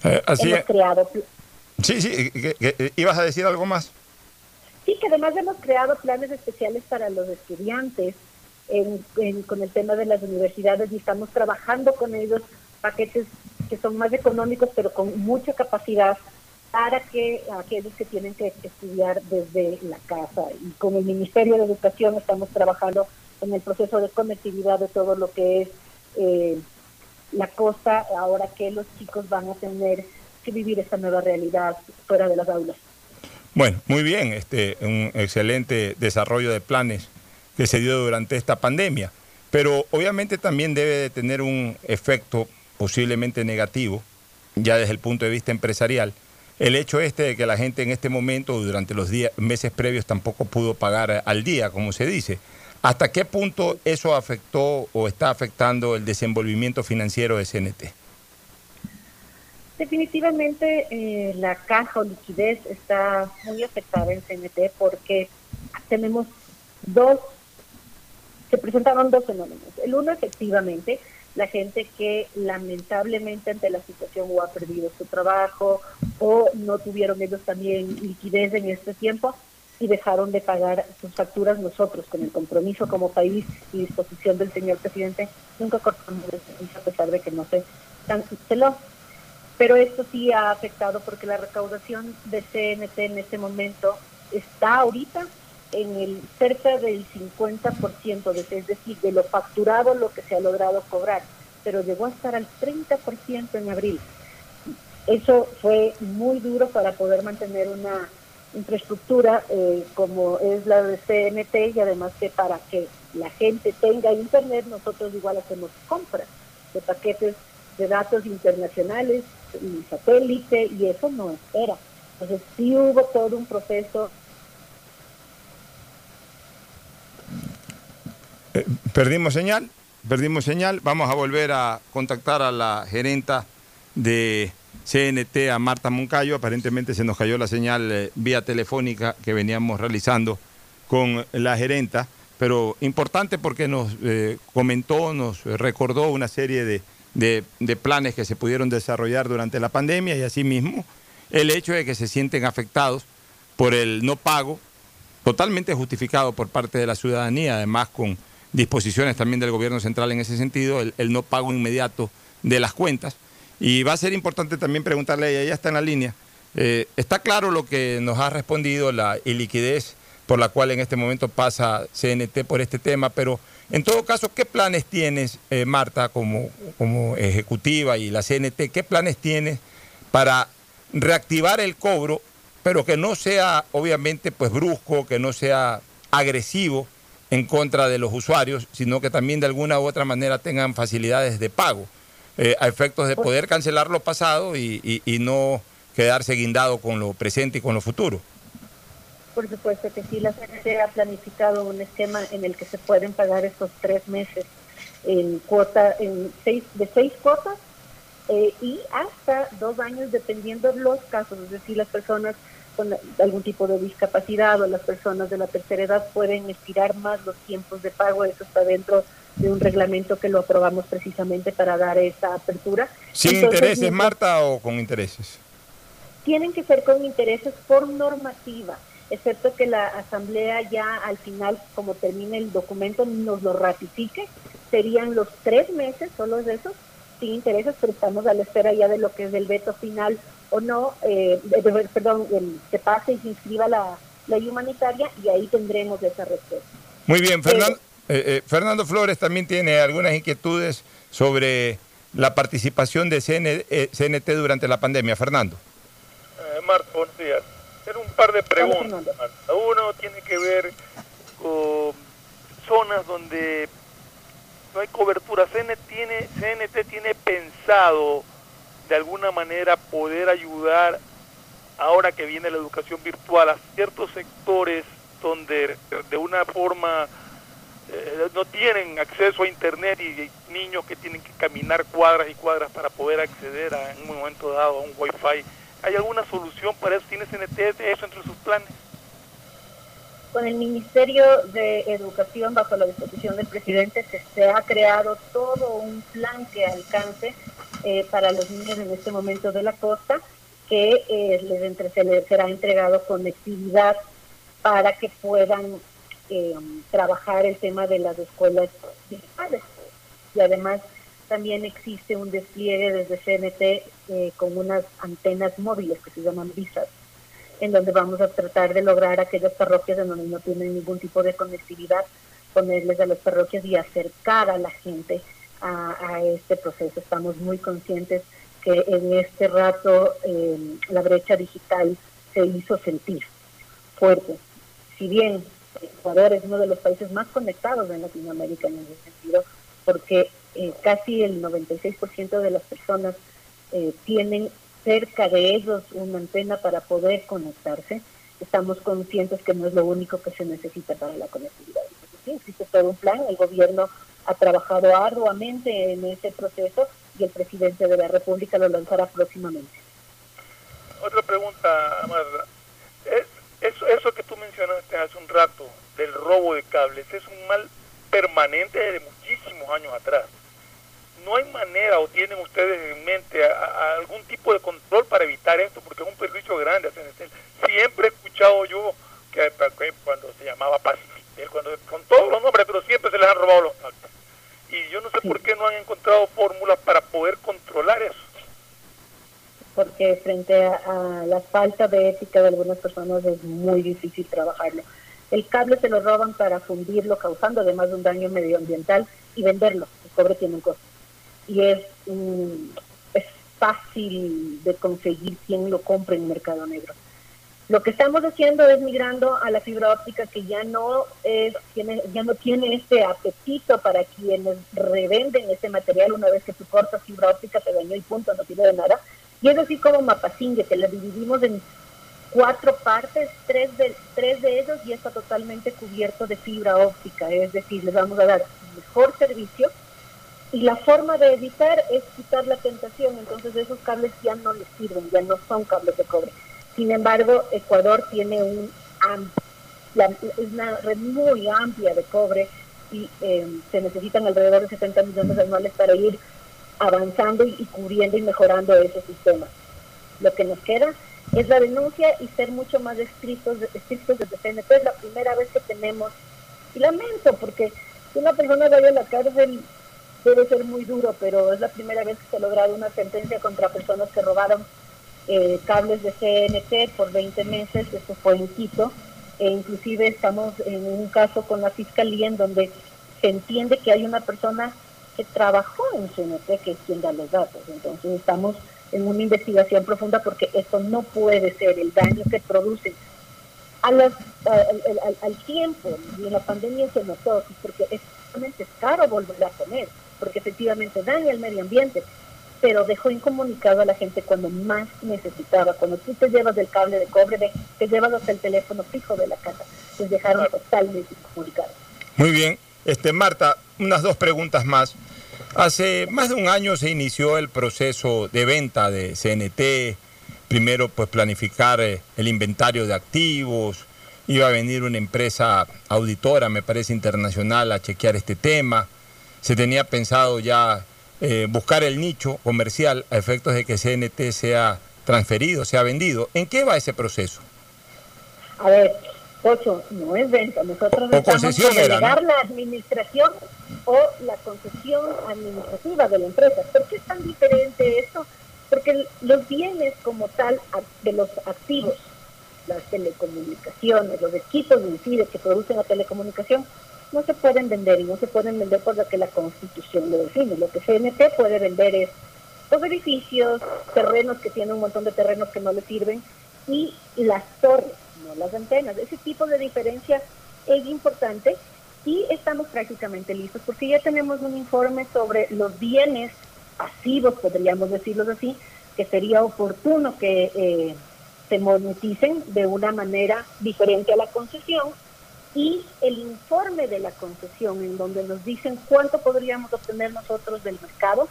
Eh, así hemos es. creado Sí, sí, que- que- ¿ibas a decir algo más? Sí, que además hemos creado planes especiales para los estudiantes en- en- con el tema de las universidades y estamos trabajando con ellos paquetes que son más económicos pero con mucha capacidad para que aquellos que tienen que estudiar desde la casa. Y con el Ministerio de Educación estamos trabajando en el proceso de conectividad de todo lo que es eh, la costa, ahora que los chicos van a tener que vivir esta nueva realidad fuera de las aulas. Bueno, muy bien, este, un excelente desarrollo de planes que se dio durante esta pandemia, pero obviamente también debe de tener un efecto posiblemente negativo, ya desde el punto de vista empresarial, el hecho este de que la gente en este momento, durante los días, meses previos, tampoco pudo pagar al día, como se dice. ¿Hasta qué punto eso afectó o está afectando el desenvolvimiento financiero de CNT? Definitivamente eh, la caja o liquidez está muy afectada en CNT porque tenemos dos, se presentaron dos fenómenos. El uno, efectivamente, la gente que lamentablemente ante la situación o ha perdido su trabajo o no tuvieron ellos también liquidez en este tiempo y dejaron de pagar sus facturas nosotros con el compromiso como país y disposición del señor presidente nunca cortamos el servicio a pesar de que no se canceló. Pero esto sí ha afectado porque la recaudación de CNT en este momento está ahorita en el cerca del 50%, de, es decir, de lo facturado lo que se ha logrado cobrar, pero llegó a estar al 30% en abril. Eso fue muy duro para poder mantener una infraestructura eh, como es la de CNT y además que para que la gente tenga internet nosotros igual hacemos compras de paquetes de datos internacionales y satélite y eso no espera. Entonces sí hubo todo un proceso. Eh, perdimos señal, perdimos señal. Vamos a volver a contactar a la gerenta de CNT, a Marta Moncayo. Aparentemente se nos cayó la señal eh, vía telefónica que veníamos realizando con la gerenta, pero importante porque nos eh, comentó, nos recordó una serie de, de, de planes que se pudieron desarrollar durante la pandemia y asimismo el hecho de que se sienten afectados por el no pago, totalmente justificado por parte de la ciudadanía, además con disposiciones también del gobierno central en ese sentido, el, no pago inmediato de las cuentas. Y va a ser importante también preguntarle ella, ella está en la línea, eh, está claro lo que nos ha respondido, la iliquidez por la cual en este momento pasa CNT por este tema, pero en todo caso, ¿qué planes tienes, eh, Marta, como, como ejecutiva y la CNT, qué planes tienes para reactivar el cobro, pero que no sea obviamente pues brusco, que no sea agresivo en contra de los usuarios, sino que también de alguna u otra manera tengan facilidades de pago, eh, a efectos de poder cancelar lo pasado y, y- y no quedarse guindado con lo presente y con lo futuro. Por supuesto que sí, la CNT ha planificado un esquema en el que se pueden pagar estos tres meses en cuota, en seis, de seis cuotas eh, y hasta dos años dependiendo de los casos, es decir, las personas con algún tipo de discapacidad o las personas de la tercera edad pueden estirar más los tiempos de pago, eso está dentro de un reglamento que lo aprobamos precisamente para dar esa apertura. ¿Sin Entonces, intereses, Marta, o con intereses? tienen que ser con intereses por normativa, excepto que la Asamblea ya al final, como termine el documento, nos lo ratifique. Serían los tres meses, solo de esos, sin intereses, pero estamos a la espera ya de lo que es el veto final o no, eh, perdón, el, que pase y se inscriba la ley humanitaria y ahí tendremos esa respuesta. Muy bien, Fernando, eh, eh, Fernando Flores también tiene algunas inquietudes sobre la participación de CN eh, CNT durante la pandemia. Fernando. Eh, Marta, buenos días. Hacer un par de preguntas. Marta. Uno tiene que ver con zonas donde no hay cobertura. CNT tiene, CNT tiene pensado de alguna manera poder ayudar ahora que viene la educación virtual a ciertos sectores donde de una forma eh, no tienen acceso a internet y niños que tienen que caminar cuadras y cuadras para poder acceder a, en un momento dado a un wifi. ¿Hay alguna solución para eso? ¿Tiene CNT eso entre sus planes? Con el Ministerio de Educación, bajo la disposición del presidente, se, ha creado todo un plan que alcance eh, para los niños en este momento de la costa, que eh, les, entre, se les será entregado conectividad para que puedan eh, trabajar el tema de las escuelas digitales. Y además también existe un despliegue desde CNT con unas antenas móviles que se llaman visas en donde vamos a tratar de lograr aquellas parroquias en donde no tienen ningún tipo de conectividad, ponerles a las parroquias y acercar a la gente a, este proceso. Estamos muy conscientes que en este rato eh, la brecha digital se hizo sentir fuerte. Si bien Ecuador es uno de los países más conectados en Latinoamérica en ese sentido, porque eh, casi el 96% de las personas eh, tienen cerca de ellos una antena para poder conectarse. Estamos conscientes que no es lo único que se necesita para la conectividad. sí, existe todo un plan, el gobierno ha trabajado arduamente en ese proceso y el presidente de la República lo lanzará próximamente. Otra pregunta, Amarra. eso, eso que tú mencionaste hace un rato del robo de cables es un mal permanente de muchísimos años atrás no hay manera o tienen ustedes en mente algún tipo de control para evitar esto, porque es un perjuicio grande. Siempre he escuchado yo que, cuando se llamaba Pacific, cuando, con todos los nombres, pero siempre se les han robado los pactos. Y yo no sé por qué no han encontrado fórmulas para poder controlar eso. Porque frente a, la falta de ética de algunas personas es muy difícil trabajarlo. El cable se lo roban para fundirlo, causando además un daño medioambiental y venderlo. El cobre tiene un costo y es, es fácil de conseguir quien lo compre en Mercado Negro. Lo que estamos haciendo es migrando a la fibra óptica que ya no es, tiene, ya no tiene este apetito para quienes revenden ese material una vez que tu corta fibra óptica se dañó y punto, no tiene de nada. Y es así como Mapasingue, que la dividimos en cuatro partes, tres de, tres de ellos y está totalmente cubierto de fibra óptica, es decir, les vamos a dar mejor servicio y la forma de evitar es quitar la tentación, entonces esos cables ya no les sirven, ya no son cables de cobre. Sin embargo, Ecuador tiene un una red muy amplia de cobre y em, se necesitan alrededor de 70 millones anuales para ir avanzando y, cubriendo y mejorando esos sistemas. Lo que nos queda es la denuncia y ser mucho más estrictos, estrictos desde CNP. Es la primera vez que tenemos, y lamento, porque si una persona vaya a la cárcel debe ser muy duro, pero es la primera vez que se ha logrado una sentencia contra personas que robaron eh, cables de CNT por 20 meses, esto fue en e inclusive estamos en un caso con la fiscalía en donde se entiende que hay una persona que trabajó en CNT que es quien da los datos, entonces estamos en una investigación profunda porque esto no puede ser el daño que produce al, tiempo y en la pandemia se notó porque es, es caro volver a poner porque efectivamente daña el medio ambiente, pero dejó incomunicado a la gente cuando más necesitaba. Cuando tú te llevas del cable de cobre, te llevas hasta el teléfono fijo de la casa. Les dejaron totalmente incomunicados. Muy bien. Este, Marta, unas dos preguntas más. Hace más de un año se inició el proceso de venta de CNT. Primero, pues planificar eh, el inventario de activos. Iba a venir una empresa auditora, me parece internacional, a chequear este tema se tenía pensado ya eh, buscar el nicho comercial a efectos de que CNT sea transferido, sea vendido. ¿En qué va ese proceso? A ver, Ocho, no es venta. Nosotros o estamos por delegar la administración o la concesión administrativa de la empresa. ¿Por qué es tan diferente esto? Porque los bienes como tal de los activos, las telecomunicaciones, los equipos de que producen la telecomunicación, no se pueden vender y no se pueden vender por lo que la Constitución lo define. Lo que CNT puede vender es los edificios, terrenos que tienen un montón de terrenos que no le sirven y las torres, no las antenas. Ese tipo de diferencia es importante y estamos prácticamente listos porque ya tenemos un informe sobre los bienes pasivos, podríamos decirlo así, que sería oportuno que eh, se moneticen de una manera diferente a la concesión y el informe de la concesión en donde nos dicen cuánto podríamos obtener nosotros del mercado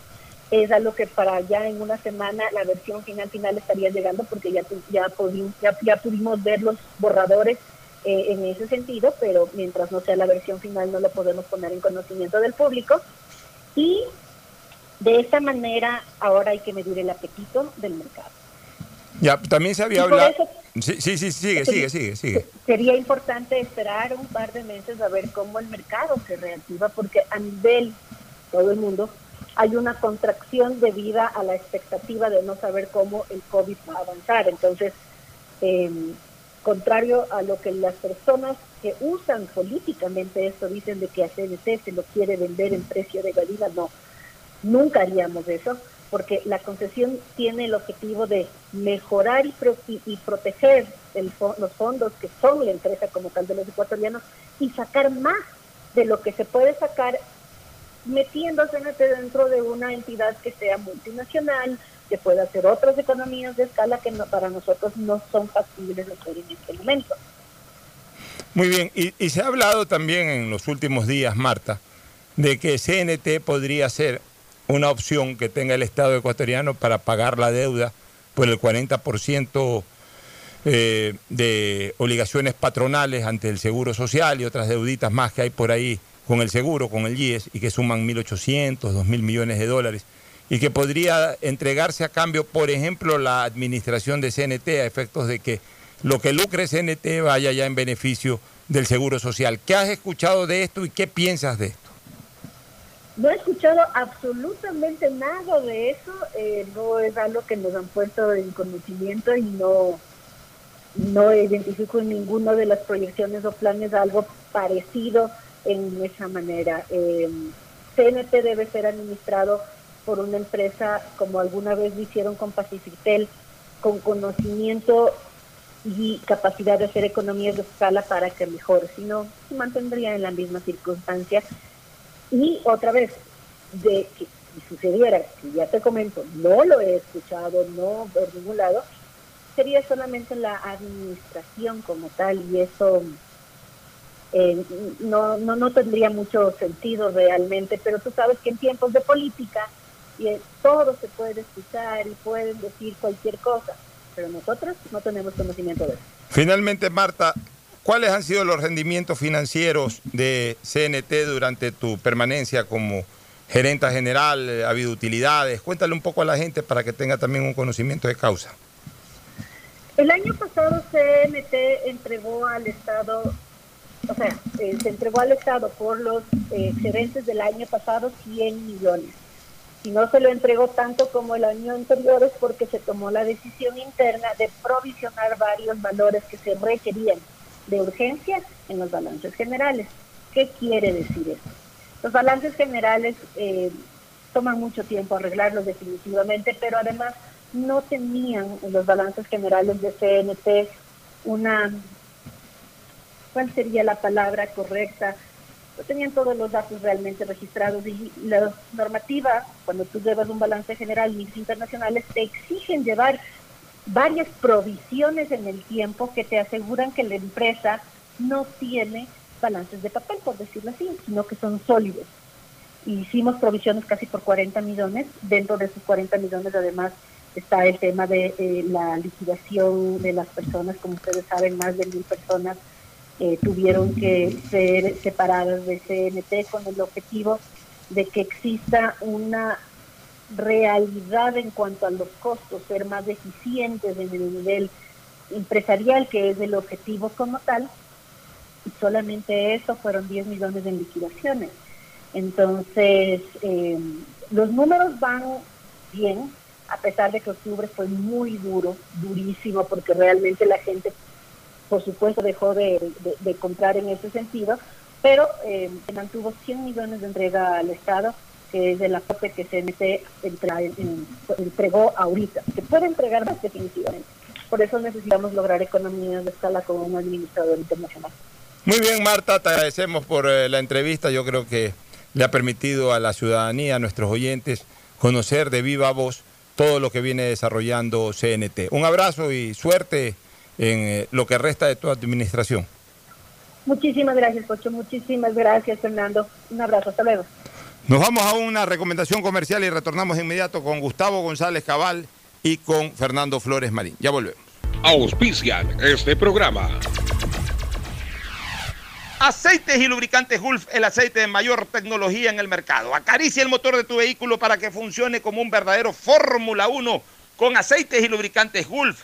es algo que para ya en una semana la versión final final estaría llegando porque ya ya pudimos, ya, pudimos ver los borradores eh, en ese sentido, pero mientras no sea la versión final no lo podemos poner en conocimiento del público. Y De esta manera, ahora hay que medir el apetito del mercado. Ya, también se había hablado... Sí, sí, sí, sigue, sigue, sigue, sigue. Sería importante esperar un par de meses a ver cómo el mercado se reactiva, porque a nivel todo el mundo hay una contracción debido a la expectativa de no saber cómo el COVID va a avanzar. Entonces, eh, contrario a lo que las personas que usan políticamente esto dicen de que a se lo quiere vender en precio de galina, no, nunca haríamos eso, porque la concesión tiene el objetivo de mejorar y, y proteger los fondos que son la empresa como tal de los ecuatorianos y sacar más de lo que se puede sacar metiéndose dentro de una entidad que sea multinacional, que pueda hacer otras economías de escala que para nosotros no son factibles hacer en este momento. Muy bien, y, se ha hablado también en los últimos días, Marta, de que CNT podría ser una opción que tenga el Estado ecuatoriano para pagar la deuda por el 40% eh, de obligaciones patronales ante el Seguro Social y otras deuditas más que hay por ahí con el seguro, con el IES, y que suman 1.800, 2.000 millones de dólares, y que podría entregarse a cambio, por ejemplo, la administración de CNT a efectos de que lo que lucre CNT vaya ya en beneficio del Seguro Social. ¿Qué has escuchado de esto y qué piensas de esto? No he escuchado absolutamente nada de eso, eh, no es algo que nos han puesto en conocimiento y no, no identifico en ninguna de las proyecciones o planes algo parecido en esa manera. Eh, CNT debe ser administrado por una empresa como alguna vez lo hicieron con Pacifitel, con conocimiento y capacidad de hacer economías de escala para que mejore, si no, se mantendría en la misma circunstancia. Y otra vez, de que sucediera, que ya te comento, no lo he escuchado, no por ningún lado, sería solamente la administración como tal y eso eh, no, no, no tendría mucho sentido realmente, pero tú sabes que en tiempos de política y todo se puede escuchar y pueden decir cualquier cosa, pero nosotros no tenemos conocimiento de eso. Finalmente, Marta, ¿cuáles han sido los rendimientos financieros de CNT durante tu permanencia como gerenta general? ¿Ha habido utilidades? Cuéntale un poco a la gente para que tenga también un conocimiento de causa. El año pasado CNT entregó al Estado o sea, eh, se entregó al Estado por los eh, excedentes del año pasado 100 millones. Si no se lo entregó tanto como el año anterior es porque se tomó la decisión interna de provisionar varios valores que se requerían de urgencia en los balances generales. ¿Qué quiere decir esto? Los balances generales eh, toman mucho tiempo arreglarlos definitivamente, pero además no tenían en los balances generales de CNT una cuál sería la palabra correcta. No tenían todos los datos realmente registrados y la normativa, cuando tú llevas un balance general y internacionales, te exigen llevar varias provisiones en el tiempo que te aseguran que la empresa no tiene balances de papel, por decirlo así, sino que son sólidos. Hicimos provisiones casi por 40 millones. Dentro de esos 40 millones, además, está el tema de eh, la liquidación de las personas. Como ustedes saben, más de mil personas eh, tuvieron que ser separadas de CNT con el objetivo de que exista una realidad en cuanto a los costos, ser más eficientes en el nivel empresarial, que es el objetivo como tal, y solamente eso fueron 10 millones en liquidaciones. Entonces, eh, los números van bien, a pesar de que octubre fue muy duro, durísimo, porque realmente la gente por supuesto dejó de, comprar en ese sentido, pero eh, mantuvo 100 millones de entrega al Estado, que es el aporte que CNT entregó ahorita. Se puede entregar más definitivamente. Por eso necesitamos lograr economías de escala con un administrador internacional. Muy bien, Marta, te agradecemos por eh, la entrevista. Yo creo que le ha permitido a la ciudadanía, a nuestros oyentes, conocer de viva voz todo lo que viene desarrollando CNT. Un abrazo y suerte en eh, lo que resta de tu administración. Muchísimas gracias, Pocho. Muchísimas gracias, Fernando. Un abrazo. Hasta luego. Nos vamos a una recomendación comercial y retornamos inmediato con Gustavo González Cabal y con Fernando Flores Marín. Ya volvemos. Auspician este programa. Aceites y lubricantes Gulf, el aceite de mayor tecnología en el mercado. Acaricia el motor de tu vehículo para que funcione como un verdadero Fórmula 1 con aceites y lubricantes Gulf.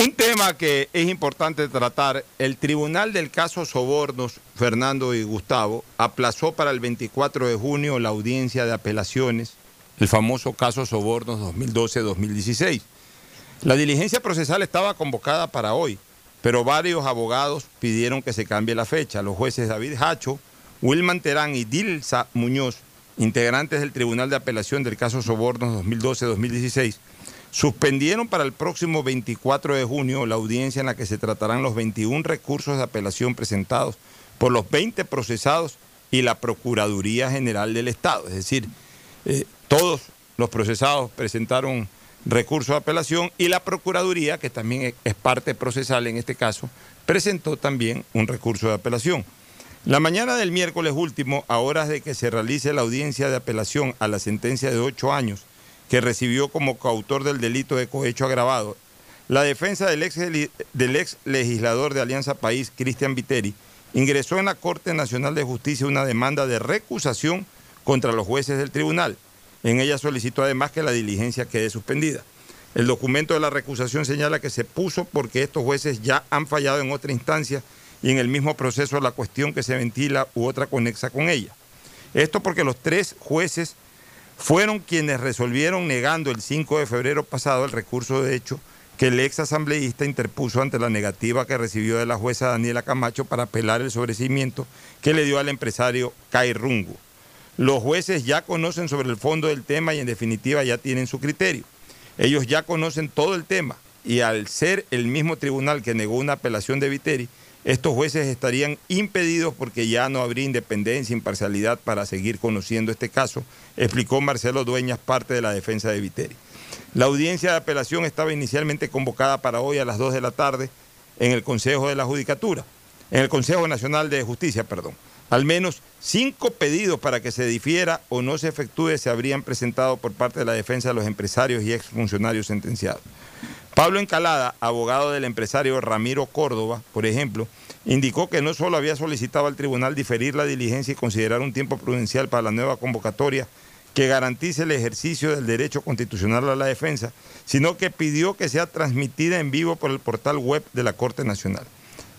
Un tema que es importante tratar, el Tribunal del Caso Sobornos, Fernando y Gustavo, aplazó para el 24 de junio la audiencia de apelaciones, el famoso caso Sobornos 2012-2016. La diligencia procesal estaba convocada para hoy, pero varios abogados pidieron que se cambie la fecha. Los jueces David Hacho, Wilman Terán y Dilsa Muñoz, integrantes del Tribunal de Apelación del caso Sobornos 2012-2016, Suspendieron para el próximo 24 de junio la audiencia en la que se tratarán los 21 recursos de apelación presentados por los 20 procesados y la Procuraduría General del Estado. Es decir, eh, todos los procesados presentaron recursos de apelación y la Procuraduría, que también es parte procesal en este caso, presentó también un recurso de apelación. La mañana del miércoles último, a horas de que se realice la audiencia de apelación a la sentencia de ocho años que recibió como coautor del delito de cohecho agravado. La defensa del ex, del ex legislador de Alianza País, Cristian Viteri, ingresó en la Corte Nacional de Justicia una demanda de recusación contra los jueces del tribunal. En ella solicitó además que la diligencia quede suspendida. El documento de la recusación señala que se puso porque estos jueces ya han fallado en otra instancia y en el mismo proceso la cuestión que se ventila u otra conexa con ella. Esto porque los tres jueces fueron quienes resolvieron negando el 5 de febrero pasado el recurso de hecho que el ex asambleísta interpuso ante la negativa que recibió de la jueza Daniela Camacho para apelar el sobrecimiento que le dio al empresario Kai Rungo. Los jueces ya conocen sobre el fondo del tema y en definitiva ya tienen su criterio. Ellos ya conocen todo el tema y al ser el mismo tribunal que negó una apelación de Viteri, estos jueces estarían impedidos porque ya no habría independencia, imparcialidad para seguir conociendo este caso, explicó Marcelo Dueñas, parte de la defensa de Viteri. La audiencia de apelación estaba inicialmente convocada para hoy a las 2 de la tarde en el Consejo de la Judicatura, en el Consejo Nacional de Justicia, perdón. Al menos cinco pedidos para que se difiera o no se efectúe se habrían presentado por parte de la defensa de los empresarios y exfuncionarios sentenciados. Pablo Encalada, abogado del empresario Ramiro Córdoba, por ejemplo, indicó que no solo había solicitado al tribunal diferir la diligencia y considerar un tiempo prudencial para la nueva convocatoria que garantice el ejercicio del derecho constitucional a la defensa, sino que pidió que sea transmitida en vivo por el portal web de la Corte Nacional.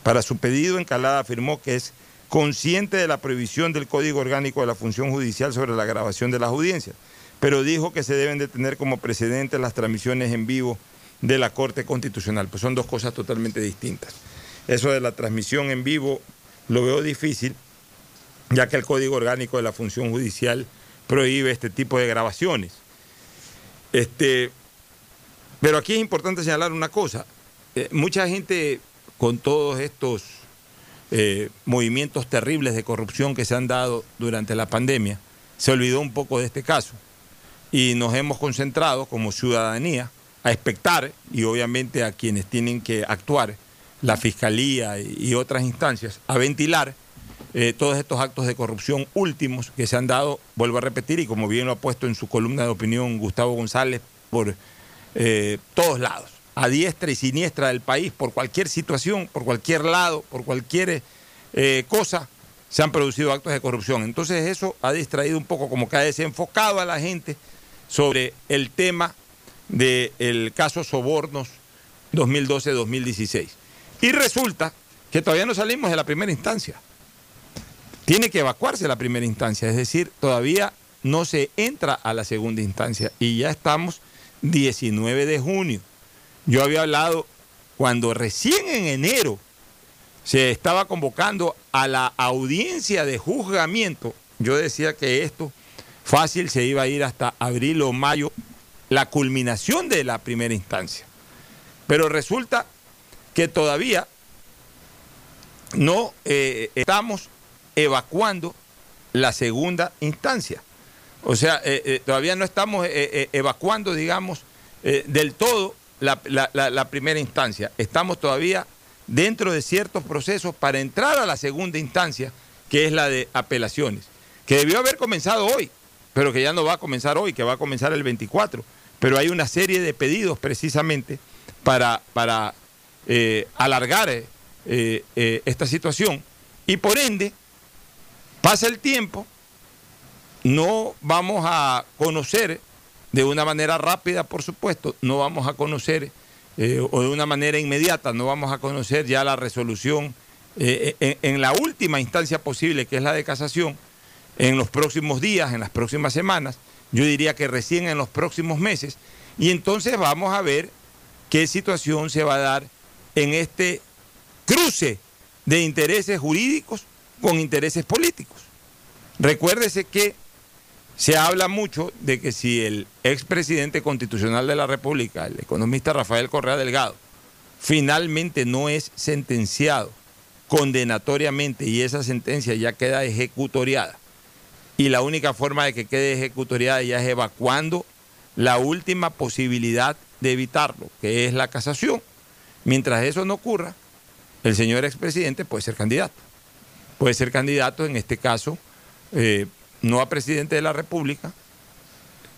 Para su pedido, Encalada afirmó que es consciente de la prohibición del Código Orgánico de la Función Judicial sobre la grabación de las audiencias, pero dijo que se deben de tener como precedente las transmisiones en vivo de la Corte Constitucional. Pues son dos cosas totalmente distintas. Eso de la transmisión en vivo lo veo difícil, ya que el Código Orgánico de la Función Judicial prohíbe este tipo de grabaciones. Este, pero aquí es importante señalar una cosa. Eh, mucha gente con todos estos eh, movimientos terribles de corrupción que se han dado durante la pandemia, se olvidó un poco de este caso. Y nos hemos concentrado como ciudadanía a expectar y obviamente a quienes tienen que actuar, la Fiscalía y otras instancias, a ventilar eh, todos estos actos de corrupción últimos que se han dado, vuelvo a repetir, y como bien lo ha puesto en su columna de opinión Gustavo González, por eh, todos lados, a diestra y siniestra del país, por cualquier situación, por cualquier lado, por cualquier eh, cosa, se han producido actos de corrupción. Entonces eso ha distraído un poco, como que ha desenfocado a la gente sobre el tema del caso Sobornos 2012-2016. Y resulta que todavía no salimos de la primera instancia tiene que evacuarse la primera instancia, es decir, todavía no se entra a la segunda instancia y ya estamos 19 de junio. Yo había hablado cuando recién en enero se estaba convocando a la audiencia de juzgamiento, yo decía que esto fácil se iba a ir hasta abril o mayo, la culminación de la primera instancia. Pero resulta que todavía no eh, estamos evacuando la segunda instancia. O sea, eh, eh, todavía no estamos evacuando, digamos, del todo la, la, primera instancia. Estamos todavía dentro de ciertos procesos para entrar a la segunda instancia, que es la de apelaciones, que debió haber comenzado hoy, pero que ya no va a comenzar hoy, que va a comenzar el 24. Pero hay una serie de pedidos precisamente para, para alargar esta situación. Y por ende Pasa el tiempo, no vamos a conocer de una manera rápida, por supuesto, no vamos a conocer, eh, o de una manera inmediata, no vamos a conocer ya la resolución eh, en, en, la última instancia posible, que es la de casación, en los próximos días, en las próximas semanas, yo diría que recién en los próximos meses, y entonces vamos a ver qué situación se va a dar en este cruce de intereses jurídicos con intereses políticos. Recuérdese que se habla mucho de que si el expresidente constitucional de la República, el economista Rafael Correa Delgado, finalmente no es sentenciado condenatoriamente y esa sentencia ya queda ejecutoriada, y la única forma de que quede ejecutoriada ya es evacuando la última posibilidad de evitarlo, que es la casación. Mientras eso no ocurra, el señor expresidente puede ser candidato puede ser candidato, en este caso, eh, no a presidente de la República,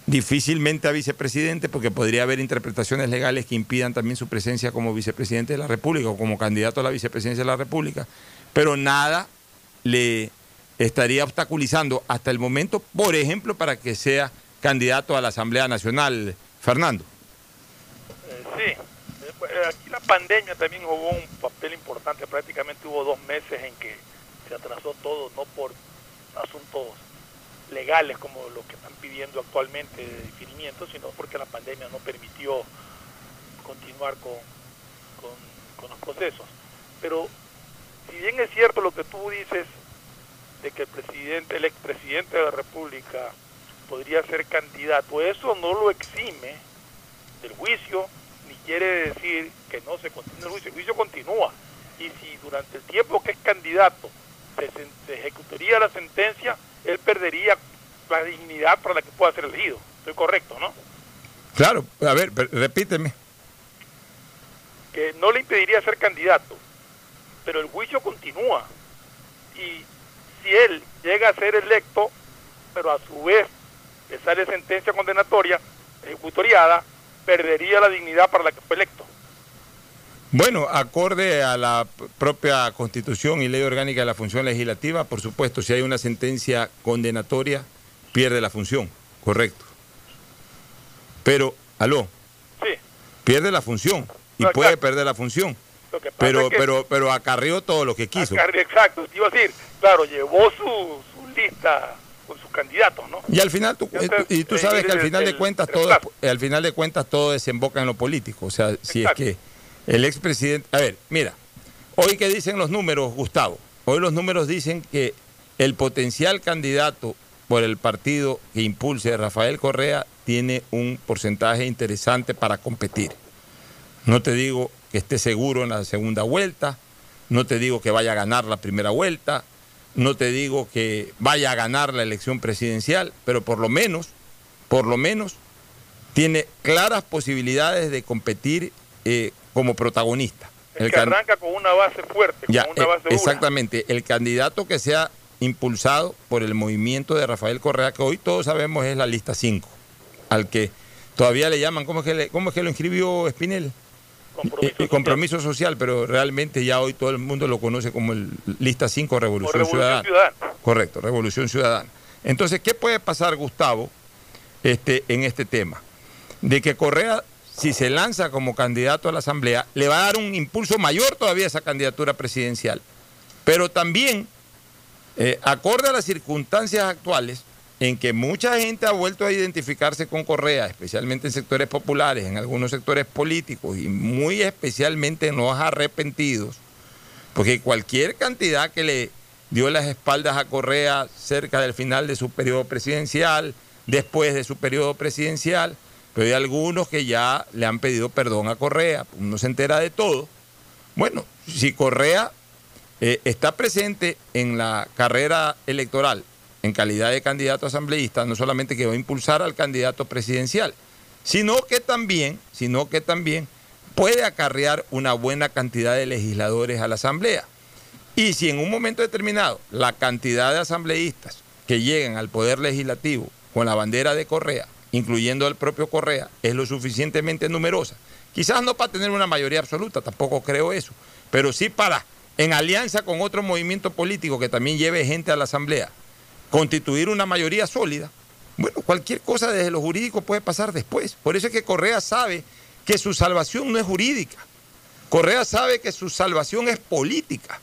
difícilmente a vicepresidente, porque podría haber interpretaciones legales que impidan también su presencia como vicepresidente de la República o como candidato a la vicepresidencia de la República, pero nada le estaría obstaculizando hasta el momento, por ejemplo, para que sea candidato a la Asamblea Nacional, Fernando. Eh, sí, eh, aquí la pandemia también jugó un papel importante, prácticamente hubo dos meses en que se atrasó todo, no por asuntos legales como lo que están pidiendo actualmente de definimiento, sino porque la pandemia no permitió continuar con, con, los procesos. Pero si bien es cierto lo que tú dices de que el presidente, el expresidente de la República podría ser candidato, eso no lo exime del juicio, ni quiere decir que no se continúe el juicio, el juicio continúa. Y si durante el tiempo que es candidato se, ejecutaría la sentencia, él perdería la dignidad para la que pueda ser elegido. Estoy correcto, ¿no? Claro, a ver, repíteme. Que no le impediría ser candidato, pero el juicio continúa. Y si él llega a ser electo, pero a su vez le sale sentencia condenatoria, ejecutoriada, perdería la dignidad para la que fue electo. Bueno, acorde a la propia constitución y ley orgánica de la función legislativa, por supuesto, si hay una sentencia condenatoria, pierde la función, correcto. Pero, aló, sí. pierde la función y puede perder la función. Pero, pero, pero acarrió todo lo que quiso. exacto, iba a decir, claro, llevó su, lista con sus candidatos, ¿no? Y al final, tú, y tú sabes que al final de cuentas todo, al final de cuentas todo desemboca en lo político. O sea, si es que el expresidente, a ver, mira, hoy que dicen los números, Gustavo, hoy los números dicen que el potencial candidato por el partido que impulse Rafael Correa tiene un porcentaje interesante para competir. No te digo que esté seguro en la segunda vuelta, no te digo que vaya a ganar la primera vuelta, no te digo que vaya a ganar la elección presidencial, pero por lo menos, por lo menos, tiene claras posibilidades de competir eh, como protagonista. El, que arranca con una base fuerte, con una base dura. Exactamente, el candidato que sea impulsado por el movimiento de Rafael Correa, que hoy todos sabemos es la lista 5, al que todavía le llaman, ¿cómo es que, le- cómo es que lo inscribió Spinel? Compromiso Eh, eh, compromiso social, pero realmente ya hoy todo el mundo lo conoce como el lista 5 Revolución, Revolución Ciudadana. Ciudadana. Correcto, Revolución Ciudadana. Entonces, ¿qué puede pasar, Gustavo, este, en este tema? De que Correa, si se lanza como candidato a la Asamblea, le va a dar un impulso mayor todavía a esa candidatura presidencial. Pero también, eh, acorde a las circunstancias actuales, en que mucha gente ha vuelto a identificarse con Correa, especialmente en sectores populares, en algunos sectores políticos y muy especialmente en los arrepentidos, porque cualquier cantidad que le dio las espaldas a Correa cerca del final de su periodo presidencial, después de su periodo presidencial, pero hay algunos que ya le han pedido perdón a Correa, uno se entera de todo. Bueno, si Correa eh, está presente en la carrera electoral en calidad de candidato asambleísta, no solamente que va a impulsar al candidato presidencial, sino que también, sino que también puede acarrear una buena cantidad de legisladores a la asamblea. Y si en un momento determinado la cantidad de asambleístas que lleguen al poder legislativo con la bandera de Correa, incluyendo al propio Correa, es lo suficientemente numerosa, quizás no para tener una mayoría absoluta, tampoco creo eso, pero sí para, en alianza con otro movimiento político que también lleve gente a la asamblea, constituir una mayoría sólida, bueno, cualquier cosa desde lo jurídico puede pasar después. Por eso es que Correa sabe que su salvación no es jurídica. Correa sabe que su salvación es política.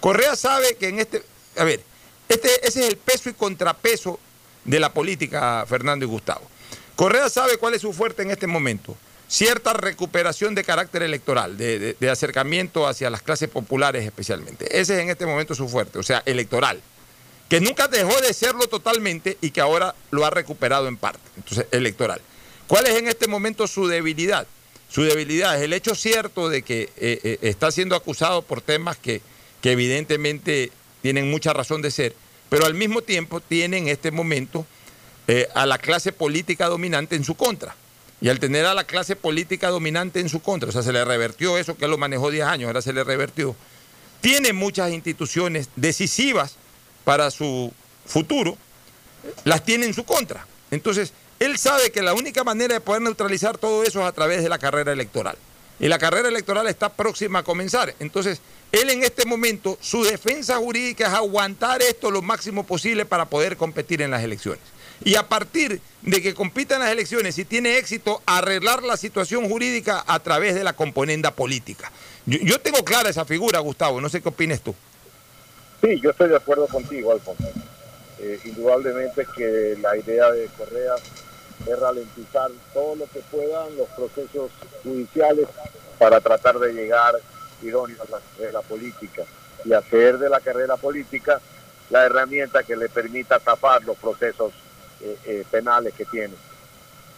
Correa sabe que en este, a ver, este, ese es el peso y contrapeso de la política, Fernando y Gustavo. Correa sabe cuál es su fuerte en este momento. Cierta recuperación de carácter electoral, de, de- de acercamiento hacia las clases populares especialmente. Ese es en este momento su fuerte, o sea, electoral. Que nunca dejó de serlo totalmente y que ahora lo ha recuperado en parte. Entonces, electoral. ¿Cuál es en este momento su debilidad? Su debilidad es el hecho cierto de que eh, eh, está siendo acusado por temas que, que evidentemente tienen mucha razón de ser, pero al mismo tiempo tiene en este momento eh, a la clase política dominante en su contra. Y al tener a la clase política dominante en su contra, o sea, se le revertió eso que él lo manejó 10 años, ahora se le revertió, tiene muchas instituciones decisivas para su futuro, las tiene en su contra. Entonces, él sabe que la única manera de poder neutralizar todo eso es a través de la carrera electoral. Y la carrera electoral está próxima a comenzar. Entonces, él en este momento, su defensa jurídica es aguantar esto lo máximo posible para poder competir en las elecciones. Y a partir de que compita en las elecciones, si tiene éxito, arreglar la situación jurídica a través de la componenda política. Yo, yo tengo clara esa figura, Gustavo, no sé qué opines tú. Sí, yo estoy de acuerdo contigo, Alfonso. Eh, indudablemente que la idea de Correa es ralentizar todo lo que puedan los procesos judiciales para tratar de llegar idóneo a la carrera política y hacer de la carrera política la herramienta que le permita tapar los procesos eh, eh, penales que tiene.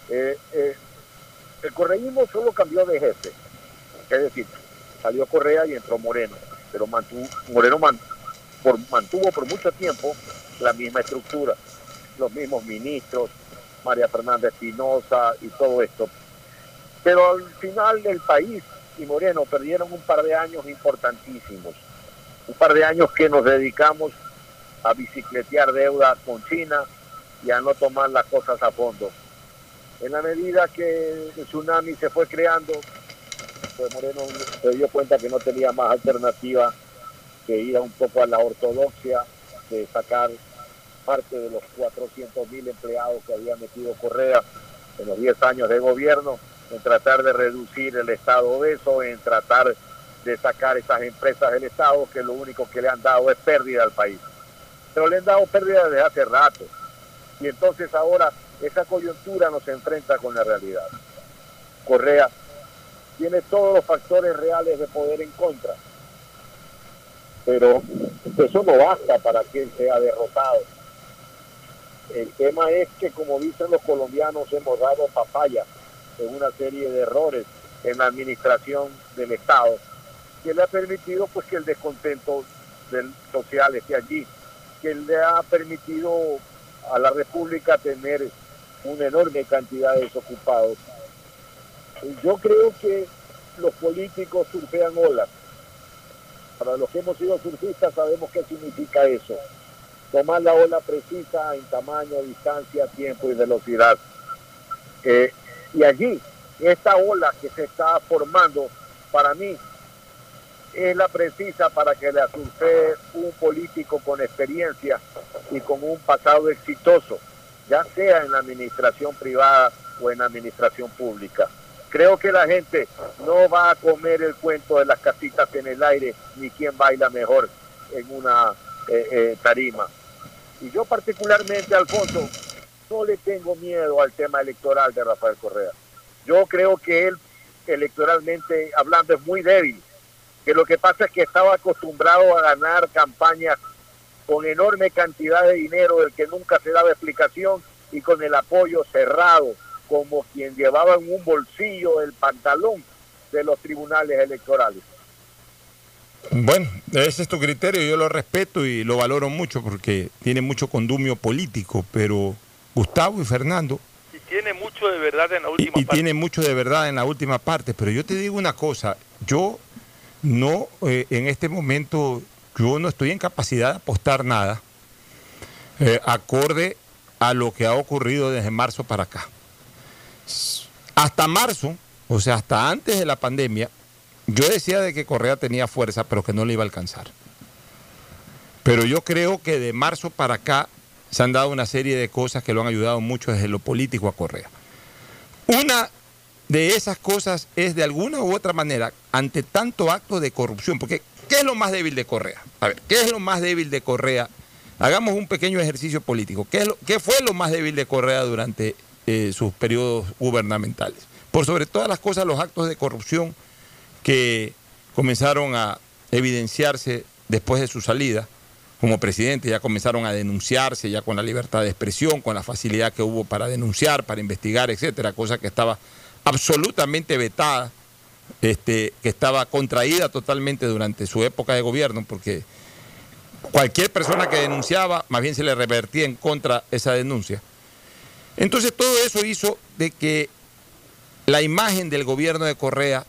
El correísmo solo cambió de jefe, es decir, salió Correa y entró Moreno, pero mantuvo, Moreno man- por- mantuvo por mucho tiempo la misma estructura, los mismos ministros, María Fernanda Espinosa y todo esto. Pero al final el país y Moreno perdieron un par de años importantísimos, un par de años que nos dedicamos a bicicletear deuda con China y a no tomar las cosas a fondo. En la medida que el tsunami se fue creando, pues Moreno se dio cuenta que no tenía más alternativa que ir a un poco a la ortodoxia de sacar parte de los 400 mil empleados que había metido Correa en los 10 años de gobierno, en tratar de reducir el Estado obeso, en tratar de sacar esas empresas del Estado que lo único que le han dado es pérdida al país. Pero le han dado pérdida desde hace rato. Y entonces ahora esa coyuntura nos enfrenta con la realidad. Correa tiene todos los factores reales de poder en contra, pero eso no basta para él sea derrotado. El tema es que, como dicen los colombianos, hemos dado papaya en una serie de errores en la administración del Estado que le ha permitido pues que el descontento social esté allí, que le ha permitido a la República tener una enorme cantidad de desocupados. Yo creo que los políticos surfean olas. Para los que hemos sido surfistas sabemos qué significa eso. Tomar la ola precisa en tamaño, distancia, tiempo y velocidad. Eh, y allí, esta ola que se está formando, para mí, es la precisa para que la surfee un político con experiencia y con un pasado exitoso, ya sea en la administración privada o en la administración pública. Creo que la gente no va a comer el cuento de las casitas en el aire ni quién baila mejor en una eh, eh, tarima. Y yo particularmente, Alfonso, no le tengo miedo al tema electoral de Rafael Correa. Yo creo que él electoralmente hablando es muy débil, que lo que pasa es que estaba acostumbrado a ganar campañas con enorme cantidad de dinero del que nunca se daba explicación y con el apoyo cerrado como quien llevaba en un bolsillo el pantalón de los tribunales electorales. Bueno, ese es tu criterio, yo lo respeto y lo valoro mucho porque tiene mucho condumio político, pero Gustavo y Fernando... Y tiene mucho de verdad en la última y, y tiene mucho de verdad en la última parte, pero yo te digo una cosa, yo no, eh, en este momento, yo no estoy en capacidad de apostar nada eh, acorde a lo que ha ocurrido desde marzo para acá. Hasta marzo, o sea, hasta antes de la pandemia, yo decía de que Correa tenía fuerza, pero que no le iba a alcanzar. Pero yo creo que de marzo para acá se han dado una serie de cosas que lo han ayudado mucho desde lo político a Correa. Una de esas cosas es de alguna u otra manera, ante tanto acto de corrupción, porque ¿qué es lo más débil de Correa? A ver, ¿qué es lo más débil de Correa? Hagamos un pequeño ejercicio político. ¿Qué, es lo, qué fue lo más débil de Correa durante eh, sus periodos gubernamentales? Por sobre todas las cosas, los actos de corrupción que comenzaron a evidenciarse después de su salida como presidente, ya comenzaron a denunciarse, ya con la libertad de expresión, con la facilidad que hubo para denunciar, para investigar, etcétera, cosa que estaba absolutamente vetada, este, que estaba contraída totalmente durante su época de gobierno, porque cualquier persona que denunciaba, más bien se le revertía en contra esa denuncia. Entonces todo eso hizo de que la imagen del gobierno de Correa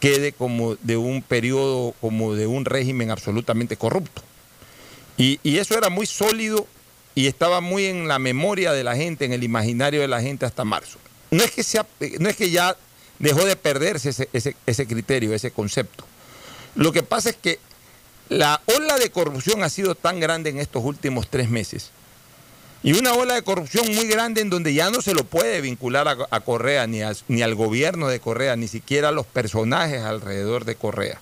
quede como de un periodo, como de un régimen absolutamente corrupto. Y, eso era muy sólido y estaba muy en la memoria de la gente, en el imaginario de la gente hasta marzo. No es que, sea, no es que ya dejó de perderse ese, ese, ese criterio, ese concepto. Lo que pasa es que la ola de corrupción ha sido tan grande en estos últimos tres meses. Y una ola de corrupción muy grande en donde ya no se lo puede vincular a, a Correa, ni, a, ni, al gobierno de Correa, ni siquiera a los personajes alrededor de Correa,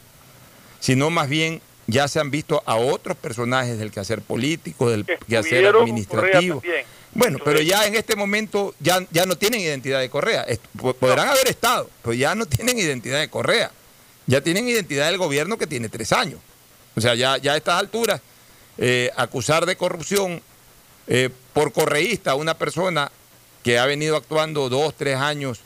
sino más bien ya se han visto a otros personajes del quehacer político, del quehacer administrativo. Bueno, pero ya en este momento ya, ya no tienen identidad de Correa. Podrán haber estado, pero ya no tienen identidad de Correa. Ya tienen identidad del gobierno que tiene tres años. O sea, ya, ya a estas alturas, eh, acusar de corrupción eh, por correísta una persona que ha venido actuando dos, tres años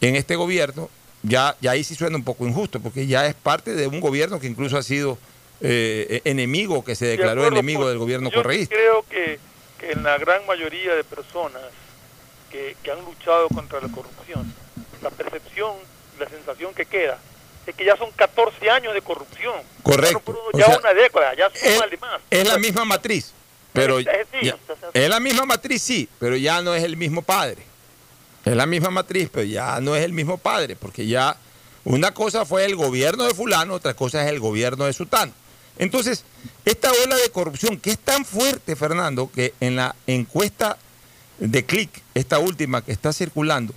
en este gobierno, ya, ya ahí sí suena un poco injusto, porque ya es parte de un gobierno que incluso ha sido eh, enemigo, que se declaró enemigo del gobierno yo correísta. Creo que, que, en la gran mayoría de personas que, que, han luchado contra la corrupción, la percepción, la sensación que queda es que ya son 14 años de corrupción. Correcto. Ya, o sea, una década, ya suma es, más. Es la misma matriz. Pero ya, es la misma matriz, sí, pero ya no es el mismo padre. Es la misma matriz, pero ya no es el mismo padre, porque ya una cosa fue el gobierno de fulano, otra cosa es el gobierno de sutano. Entonces, esta ola de corrupción que es tan fuerte, Fernando, que en la encuesta de clic, esta última que está circulando,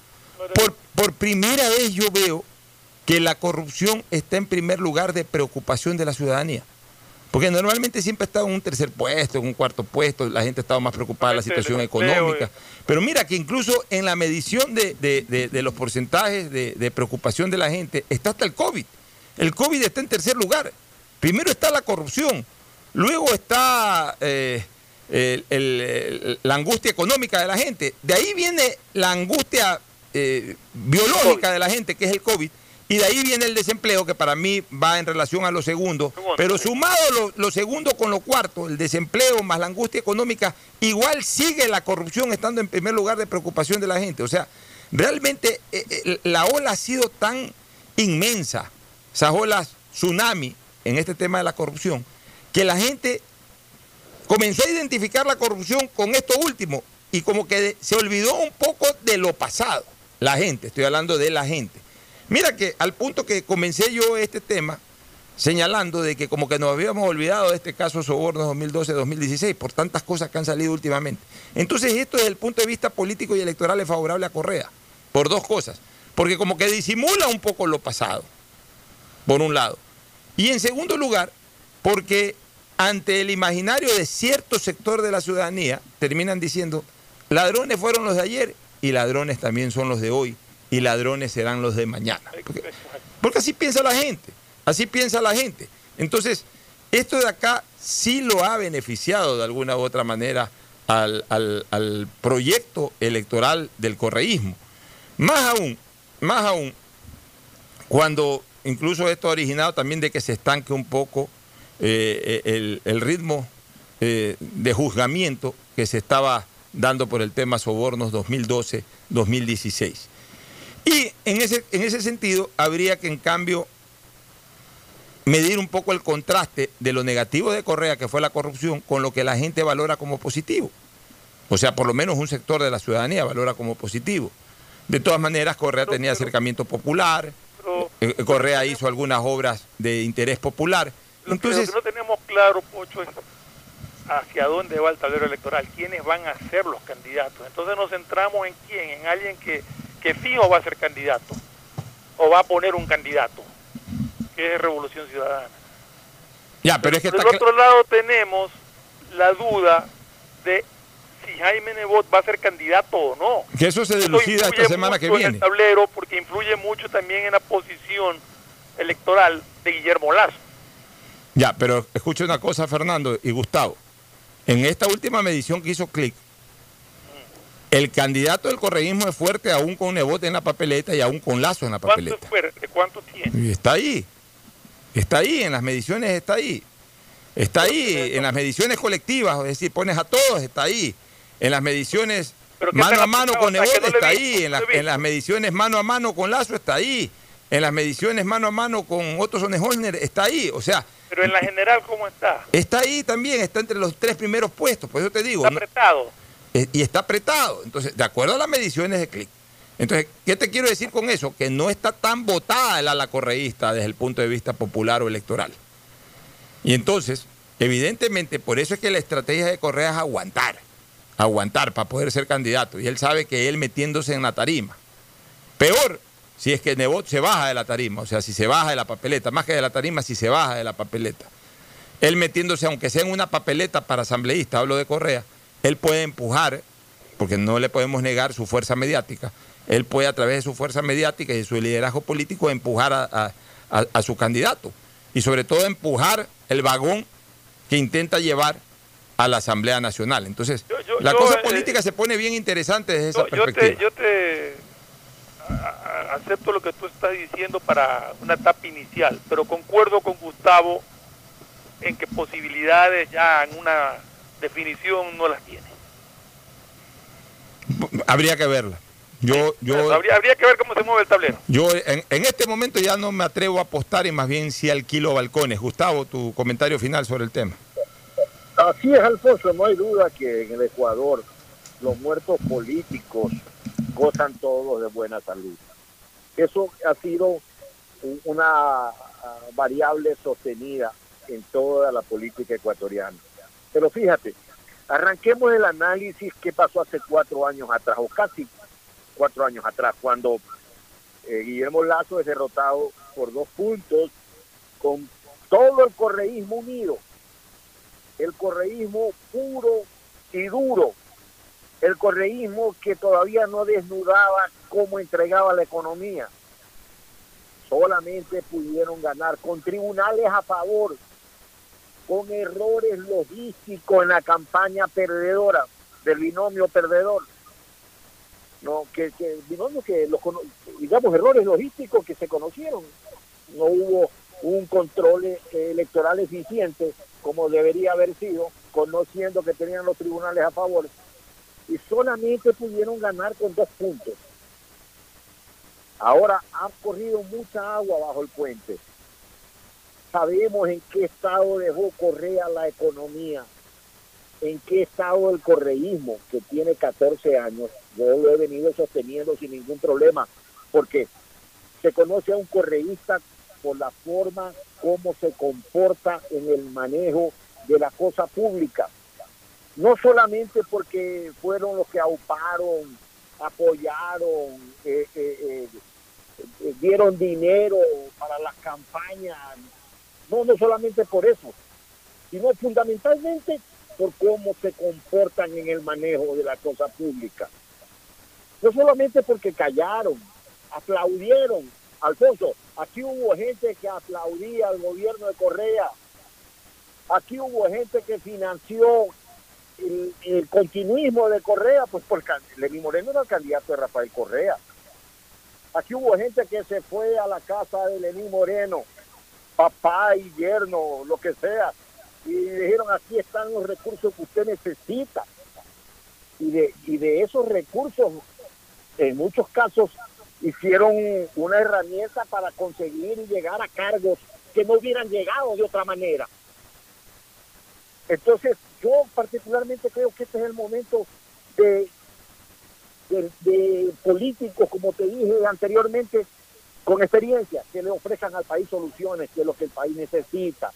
por, por primera vez yo veo que la corrupción está en primer lugar de preocupación de la ciudadanía. Porque normalmente siempre ha estado en un tercer puesto, en un cuarto puesto, la gente ha estado más preocupada de la situación económica. Pero mira que incluso en la medición de, de, de, de los porcentajes de, preocupación de la gente está hasta el COVID. El COVID está en tercer lugar. Primero está la corrupción, luego está eh, la angustia económica de la gente. De ahí viene la angustia eh, biológica de la gente, que es el COVID. Y de ahí viene el desempleo, que para mí va en relación a lo segundo. Pero sumado lo, segundo con lo cuarto, el desempleo más la angustia económica, igual sigue la corrupción estando en primer lugar de preocupación de la gente. O sea, realmente eh, eh, la ola ha sido tan inmensa, esas olas tsunami en este tema de la corrupción, que la gente comenzó a identificar la corrupción con esto último y como que se olvidó un poco de lo pasado. La gente, estoy hablando de la gente. Mira que al punto que comencé yo este tema señalando de que como que nos habíamos olvidado de este caso Soborno 2012-2016 por tantas cosas que han salido últimamente. Entonces esto desde el punto de vista político y electoral es favorable a Correa, por dos cosas. Porque como que disimula un poco lo pasado, por un lado. Y en segundo lugar, porque ante el imaginario de cierto sector de la ciudadanía, terminan diciendo, ladrones fueron los de ayer y ladrones también son los de hoy y ladrones serán los de mañana. Porque, así piensa la gente, así piensa la gente. Entonces, esto de acá sí lo ha beneficiado de alguna u otra manera al, proyecto electoral del correísmo. Más aún, más aún, cuando incluso esto ha originado también de que se estanque un poco eh, eh, el, ritmo eh, de juzgamiento que se estaba dando por el tema sobornos 2012-2016. Y en ese, en ese sentido habría que en cambio medir un poco el contraste de lo negativo de Correa, que fue la corrupción, con lo que la gente valora como positivo. O sea, por lo menos un sector de la ciudadanía valora como positivo. De todas maneras, Correa tenía acercamiento popular, Correa hizo algunas obras de interés popular, entonces, lo que no tenemos claro, Pocho, es hacia dónde va el tablero electoral, quiénes van a ser los candidatos. Entonces nos centramos en quién, en alguien que, que fijo va a ser candidato o va a poner un candidato, que es Revolución Ciudadana. Ya, pero, es que Por otro lado tenemos la duda de si Jaime Nebot va a ser candidato o no. Que eso se delucida esta semana que viene. En el tablero porque influye mucho también en la posición electoral de Guillermo Lazo. Ya, pero escuche una cosa, Fernando y Gustavo. En esta última medición que hizo Click, el candidato del correísmo es fuerte aún con Nebote en la papeleta y aún con Lazo en la papeleta. ¿Cuánto es fuerte? ¿Cuánto tiene? está ahí. Está ahí, en las mediciones está ahí. Está ahí, en las mediciones colectivas, es decir, pones a todos, está ahí. En las mediciones mano a mano con Nebote está ahí. En, en, las mediciones mano a mano con Lazo está ahí. En las mediciones mano a mano con Otto Sonnenholner está ahí. O sea, pero en la general, ¿cómo está? Está ahí también, está entre los tres primeros puestos, por eso te digo. Está apretado. Eh, y está apretado. Entonces, de acuerdo a las mediciones de clic. Entonces, ¿qué te quiero decir con eso? Que no está tan votada el ala correísta desde el punto de vista popular o electoral. Y entonces, evidentemente, por eso es que la estrategia de Correa es aguantar. Aguantar para poder ser candidato. Y él sabe que él metiéndose en la tarima. Peor si es que Nebot se baja de la tarima, o sea, si se baja de la papeleta, más que de la tarima, si se baja de la papeleta. Él metiéndose, aunque sea en una papeleta para asambleísta, hablo de Correa, él puede empujar, porque no le podemos negar su fuerza mediática, él puede a través de su fuerza mediática y de su liderazgo político empujar a, su candidato. Y sobre todo empujar el vagón que intenta llevar a la Asamblea Nacional. Entonces, la cosa eh, política se pone bien interesante desde esa perspectiva. yo te acepto lo que tú estás diciendo para una etapa inicial, pero concuerdo con Gustavo en que posibilidades ya en una definición no las tiene. Habría que verla. Yo, yo, habría, que ver cómo se mueve el tablero. Yo en, en, este momento ya no me atrevo a apostar y más bien si alquilo balcones. Gustavo, tu comentario final sobre el tema. Así es, Alfonso, no hay duda que en el Ecuador los muertos políticos gozan todos de buena salud. Eso ha sido una ah, variable sostenida en toda la política ecuatoriana. Pero fíjate, arranquemos el análisis que pasó hace cuatro años atrás, o casi cuatro años atrás, cuando eh, Guillermo Lazo es derrotado por dos puntos con todo el correísmo unido, el correísmo puro y duro, el correísmo que todavía no desnudaba cómo entregaba la economía. Solamente pudieron ganar con tribunales a favor con errores logísticos en la campaña perdedora del binomio perdedor. No, que, que binomio que los, digamos errores logísticos que se conocieron. No hubo un control eh, electoral eficiente como debería haber sido, conociendo que tenían los tribunales a favor, y solamente pudieron ganar con dos puntos. Ahora ha corrido mucha agua bajo el puente. Sabemos en qué estado dejó Correa la economía, en qué estado el correísmo, que tiene 14 años. Yo lo he venido sosteniendo sin ningún problema, porque se conoce a un correísta por la forma como se comporta en el manejo de la cosa pública. No solamente porque fueron los que auparon, apoyaron, eh, eh, eh, dieron dinero para las campañas, no, no solamente por eso, sino fundamentalmente por cómo se comportan en el manejo de la cosa pública. No solamente porque callaron, aplaudieron. Alfonso, Aquí hubo gente que aplaudía al gobierno de Correa. Aquí hubo gente que financió el, continuismo de Correa, pues por Lenín Moreno era el candidato de Rafael Correa. Aquí hubo gente que se fue a la casa de Lenín Moreno, papá y yerno, lo que sea, y dijeron aquí están los recursos que usted necesita. Y de, y de esos recursos, en muchos casos, hicieron una herramienta para conseguir y llegar a cargos que no hubieran llegado de otra manera. Entonces, yo particularmente creo que este es el momento de, de, políticos, como te dije anteriormente, con experiencia, que le ofrezcan al país soluciones, que es lo que el país necesita.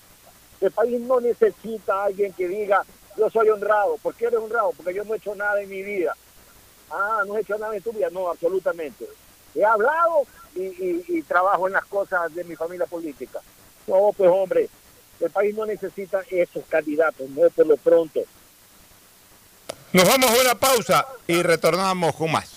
El país no necesita a alguien que diga, yo soy honrado. ¿Por qué eres honrado? Porque yo no he hecho nada en mi vida. Ah, no he hecho nada en tu vida. No, absolutamente he hablado y, trabajo en las cosas de mi familia política. No, pues hombre, el país no necesita esos candidatos, no por lo pronto. Nos vamos a una pausa y retornamos con más.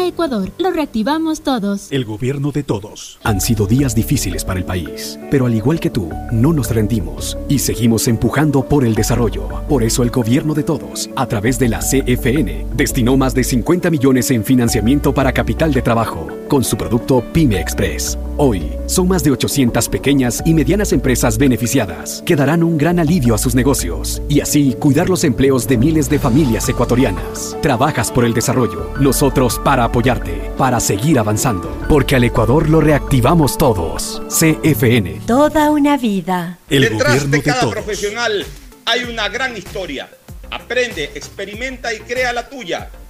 Lo reactivamos todos. El gobierno de todos. Han sido días difíciles para el país, pero al igual que tú, no nos rendimos y seguimos empujando por el desarrollo. Por eso el gobierno de todos, a través de la CFN, destinó más de 50 millones en financiamiento para capital de trabajo con su producto Pyme Express. Hoy, son más de 800 pequeñas y medianas empresas beneficiadas que darán un gran alivio a sus negocios y así cuidar los empleos de miles de familias ecuatorianas. Trabajas por el desarrollo, nosotros para apoyarte, para seguir avanzando, porque al Ecuador lo reactivamos todos. CFN. Toda una vida. El Detrás de cada profesional hay una gran historia. Aprende, experimenta y crea la tuya.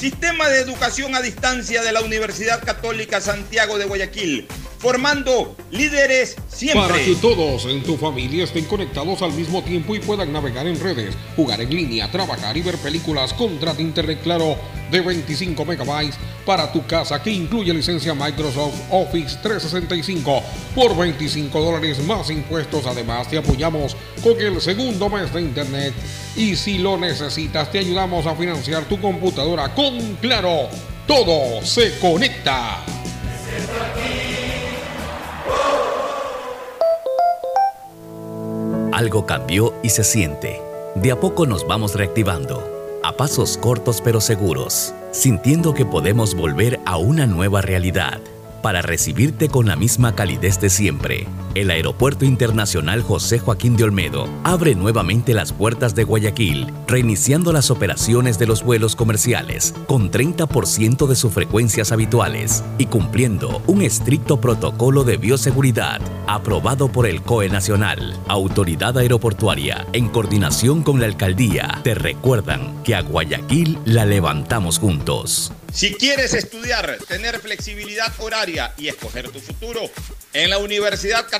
Sistema de educación a distancia de la Universidad Católica Santiago de Guayaquil formando líderes siempre. Para que todos en tu familia estén conectados al mismo tiempo y puedan navegar en redes, jugar en línea, trabajar y ver películas, contrata internet claro de 25 megabytes para tu casa que incluye licencia Microsoft Office 365 por 25 dólares más impuestos. Además te apoyamos con el segundo mes de internet y si lo necesitas te ayudamos a financiar tu computadora con Claro. Todo se conecta. Algo cambió y se siente. De a poco nos vamos reactivando, a pasos cortos pero seguros, sintiendo que podemos volver a una nueva realidad, para recibirte con la misma calidez de siempre el Aeropuerto Internacional José Joaquín de Olmedo abre nuevamente las puertas de Guayaquil, reiniciando las operaciones de los vuelos comerciales con 30% de sus frecuencias habituales y cumpliendo un estricto protocolo de bioseguridad aprobado por el COE Nacional, Autoridad Aeroportuaria, en coordinación con la Alcaldía. Te recuerdan que a Guayaquil la levantamos juntos. Si quieres estudiar, tener flexibilidad horaria y escoger tu futuro, en la Universidad Católica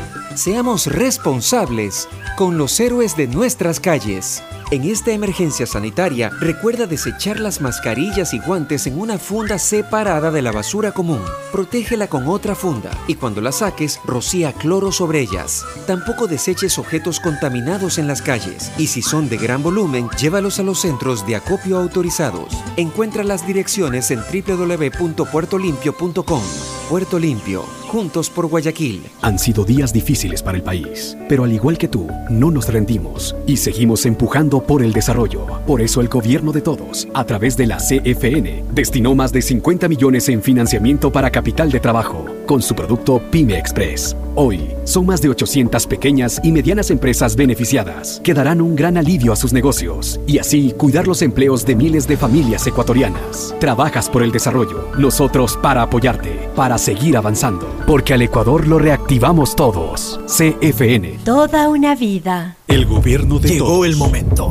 Seamos responsables con los héroes de nuestras calles. En esta emergencia sanitaria, recuerda desechar las mascarillas y guantes en una funda separada de la basura común. Protégela con otra funda y cuando la saques, rocía cloro sobre ellas. Tampoco deseches objetos contaminados en las calles y si son de gran volumen, llévalos a los centros de acopio autorizados. Encuentra las direcciones en www.puertolimpio.com. Puerto Limpio, juntos por Guayaquil. Han sido días difíciles para el país, pero al igual que tú, no nos rendimos y seguimos empujando por el desarrollo. Por eso el gobierno de todos, a través de la CFN, destinó más de 50 millones en financiamiento para capital de trabajo con su producto Pyme Express. Hoy, son más de 800 pequeñas y medianas empresas beneficiadas que darán un gran alivio a sus negocios y así cuidar los empleos de miles de familias ecuatorianas. Trabajas por el desarrollo, nosotros para apoyarte, para seguir avanzando, porque al Ecuador lo reactivamos todos. CFN. Toda una vida. El gobierno de Llegó el momento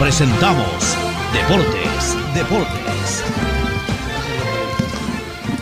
presentamos Deportes, Deportes.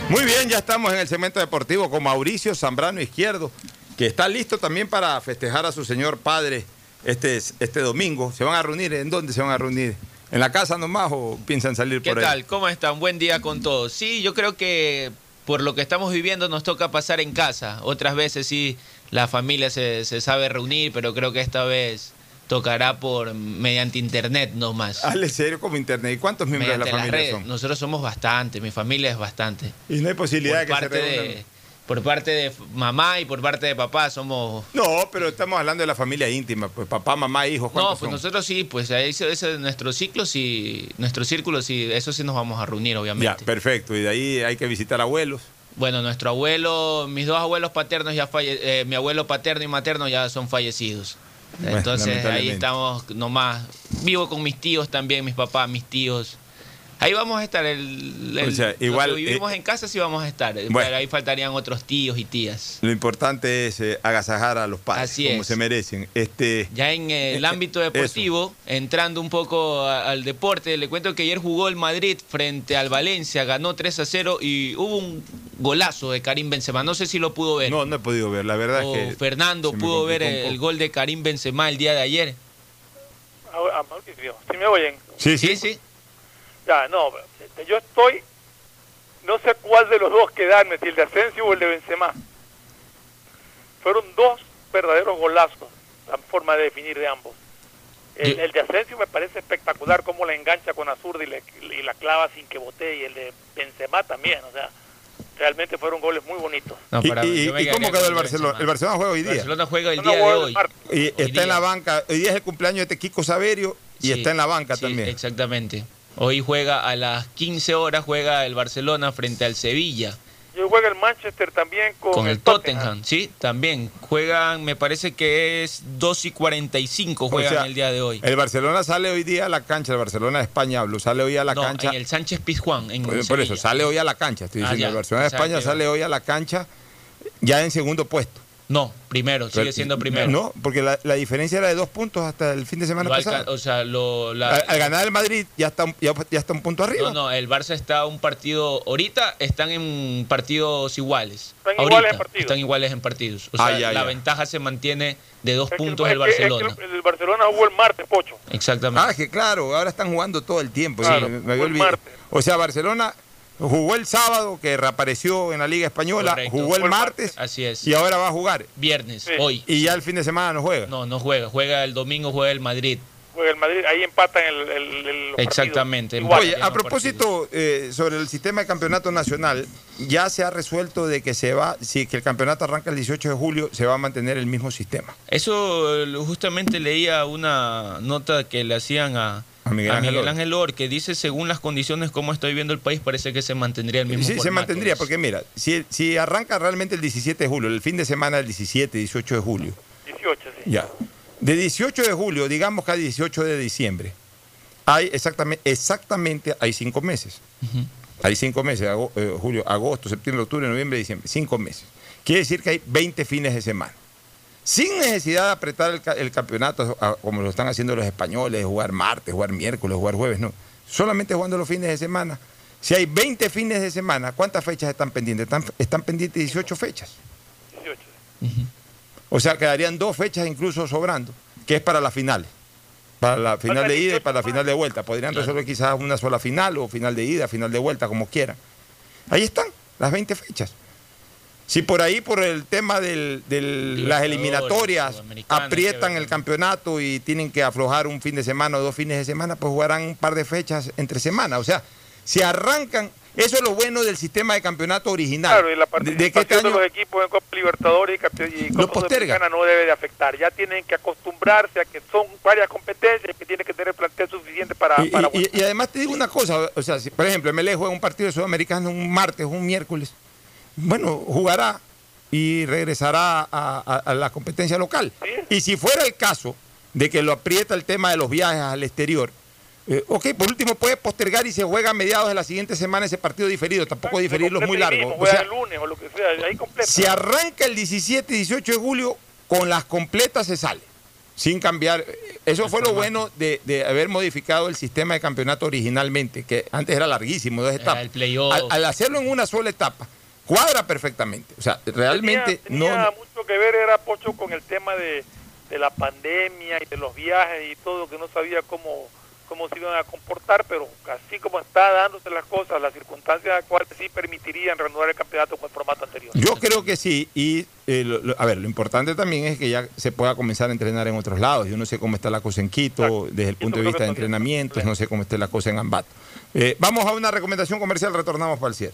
Muy bien, ya estamos en el segmento deportivo con Mauricio Zambrano Izquierdo, que está listo también para festejar a su señor padre este, este domingo. ¿Se van a reunir? ¿En dónde se van a reunir? ¿En la casa nomás o piensan salir ¿Qué por ahí? tal? ¿Cómo están? Buen día con todos. Sí, yo creo que por lo que estamos viviendo nos toca pasar en casa. Otras veces sí la familia se, se sabe reunir, pero creo que esta vez tocará por mediante internet nomás. Hazle serio como internet. ¿Y cuántos miembros de la familia son? Nosotros somos bastante, mi familia es bastante. Y no hay posibilidad por de que se parte reúnan. de, Por parte de mamá y por parte de papá somos... No, pero estamos hablando de la familia íntima, pues papá, mamá, hijos, No, ¿cuántos pues son? nosotros sí, pues ahí ese ese es nuestro ciclo, sí, nuestro círculo, sí, eso sí nos vamos a reunir, Ya, obviamente. perfecto. Y de ahí hay que visitar abuelos. Bueno, nuestro abuelo, mis dos abuelos paternos ya falle, eh, mi abuelo paterno y materno ya son fallecidos. Bueno, Entonces ahí estamos nomás. Vivo con mis tíos también, mis papás, mis tíos. Ahí vamos a estar. El, el- O sea, los igual, que vivimos eh, en casa sí vamos a estar. bueno. Pero ahí faltarían otros tíos y tías. Lo importante es eh, agasajar a los padres Así como es. se merecen. Este, Ya en el Eh, ámbito deportivo, entrando un poco a- al deporte, le cuento que ayer jugó el Madrid frente al Valencia, ganó 3 a 0 y hubo un golazo de Karim Benzema. No sé si lo pudo ver. no, no he podido ver. La verdad o es que Fernando pudo ver el, gol de Karim Benzema el día de ayer. Ah, ah, ¿sí me oyen? Sí, sí, sí. Ya, no, este, yo estoy, no sé cuál de los dos quedarme, si el de Asensio o el de Benzema. Fueron dos verdaderos golazos, la forma de definir de ambos. El, de Asensio me parece espectacular cómo la engancha con Azurda y, la clava sin que botee, y el de Benzema también, o sea, realmente fueron goles muy bonitos. No, ¿Y, para- y- cómo quedó el Barcelona? El Barcelona juega hoy día. Barcelona juega el Barcelona día de hoy. Y está día. en la banca. Hoy día es el cumpleaños de Kiko Saverio y Sí, está en la banca sí, también. Exactamente. Hoy juega a las 15 horas, juega el Barcelona frente al Sevilla. Yo juega el Manchester también con, Con el Tottenham, sí, también. Juegan, me parece que es 2 y 45 O juegan sea, el día de hoy. El Barcelona sale hoy día a la cancha, el Barcelona de España hablo, sale hoy a la no, cancha. en el Sánchez Pizjuán, en Por, por eso, sale hoy a la cancha, estoy Ah, diciendo. ya. El Barcelona de O España sale hoy a la cancha ya en segundo puesto. No, primero, sigue Pero- siendo primero. No, porque la, la diferencia era de dos puntos hasta el fin de semana pasado. o sea, lo, la- al, al ganar el Madrid ya está, un- ya, ya está un punto arriba. no, no, el Barça está un partido, ahorita están en partidos iguales. Están Ahorita iguales en partidos. Están iguales en partidos. O sea, Ah, ya, la ya. ventaja se mantiene de dos Es que el- puntos el que- es que Barcelona. el, el Barcelona jugó el martes, Pocho. Exactamente. Ah, que claro, ahora están jugando todo el tiempo. Claro, sí, me- había olvidado. O sea, Barcelona jugó el sábado, que reapareció en la Liga Española, Correcto. jugó el martes Así es. y ahora va a jugar. Viernes, Sí. hoy. Y ya el fin de semana no juega. No, no juega. Juega el domingo, juega el Madrid. Juega el Madrid, ahí empatan el, el, el- los. Exactamente. Igual. Oye, a propósito eh, sobre el sistema de campeonato nacional, ya se ha resuelto de que se va, si que el campeonato arranca el 18 de julio, se va a mantener el mismo sistema. Eso eh, justamente leía una nota que le hacían a, A Miguel Ángel Or. Ángel Or, que dice, según las condiciones como está viviendo el país, parece que se mantendría el mismo Sí, se mantendría, porque mira, si, si arranca realmente el 17 de julio, el fin de semana del 17, 18 de julio, 18, sí. ya. De 18 de julio, digamos que a 18 de diciembre, hay exactamente, exactamente hay cinco meses. Hay cinco meses, eh, julio, agosto, septiembre, octubre, noviembre, diciembre, cinco meses. Quiere decir que hay 20 fines de semana. Sin necesidad de apretar el, ca- el campeonato a- como lo están haciendo los españoles, jugar martes, jugar miércoles, jugar jueves, no. Solamente jugando los fines de semana. Si hay 20 fines de semana, ¿cuántas fechas están pendientes? Están, están pendientes 18 fechas. 18. O sea, quedarían dos fechas incluso sobrando, que es para las finales. Para la final de ida y para la final de vuelta. Podrían resolver quizás una sola final o final de ida, final de vuelta, como quieran. Ahí están, las 20 fechas. Si por ahí, por el tema de las eliminatorias, aprietan el campeonato y tienen que aflojar un fin de semana o dos fines de semana, pues jugarán un par de fechas entre semana. O sea, si arrancan, eso es lo bueno del sistema de campeonato original. Claro, y la de, de participación este de año los equipos en Copa Libertadores y, y Lo Copa no debe de afectar. Ya tienen que acostumbrarse a que son varias competencias que tienen que tener plantel suficiente para... Y, para y- y además te digo una cosa, o sea, si, por ejemplo, MLE juega un partido de sudamericano un martes, un miércoles, bueno, jugará y regresará a, a- a la competencia local. Sí. Y si fuera el caso de que lo aprieta el tema de los viajes al exterior, eh, ok, por último puede postergar y se juega a mediados de la siguiente semana ese partido diferido, tampoco diferirlos muy mismo, O sea, el lunes o lo que sea, ahí completa. si arranca el 17 y 18 de julio, con las completas se sale, sin cambiar. Eso fue lo bueno de, de haber modificado el sistema de campeonato originalmente, que antes era larguísimo, dos etapas. el playoff. Al, al hacerlo en una sola etapa, cuadra perfectamente. O sea, realmente tenía, tenía no... mucho que ver era Pocho con el tema de, de la pandemia y de los viajes y todo que no sabía cómo cómo se iban a comportar pero así como está dándose las cosas las circunstancias actuales sí permitirían reanudar el campeonato con el formato anterior Yo creo que sí, y eh, lo- lo- a ver, lo importante también es que ya se pueda comenzar a entrenar en otros lados. Yo no sé cómo está la cosa en Quito, Exacto. desde el Quito punto de vista de entrenamientos, no sé cómo está la cosa en Ambato. Eh, vamos a una recomendación comercial, retornamos para el cierre.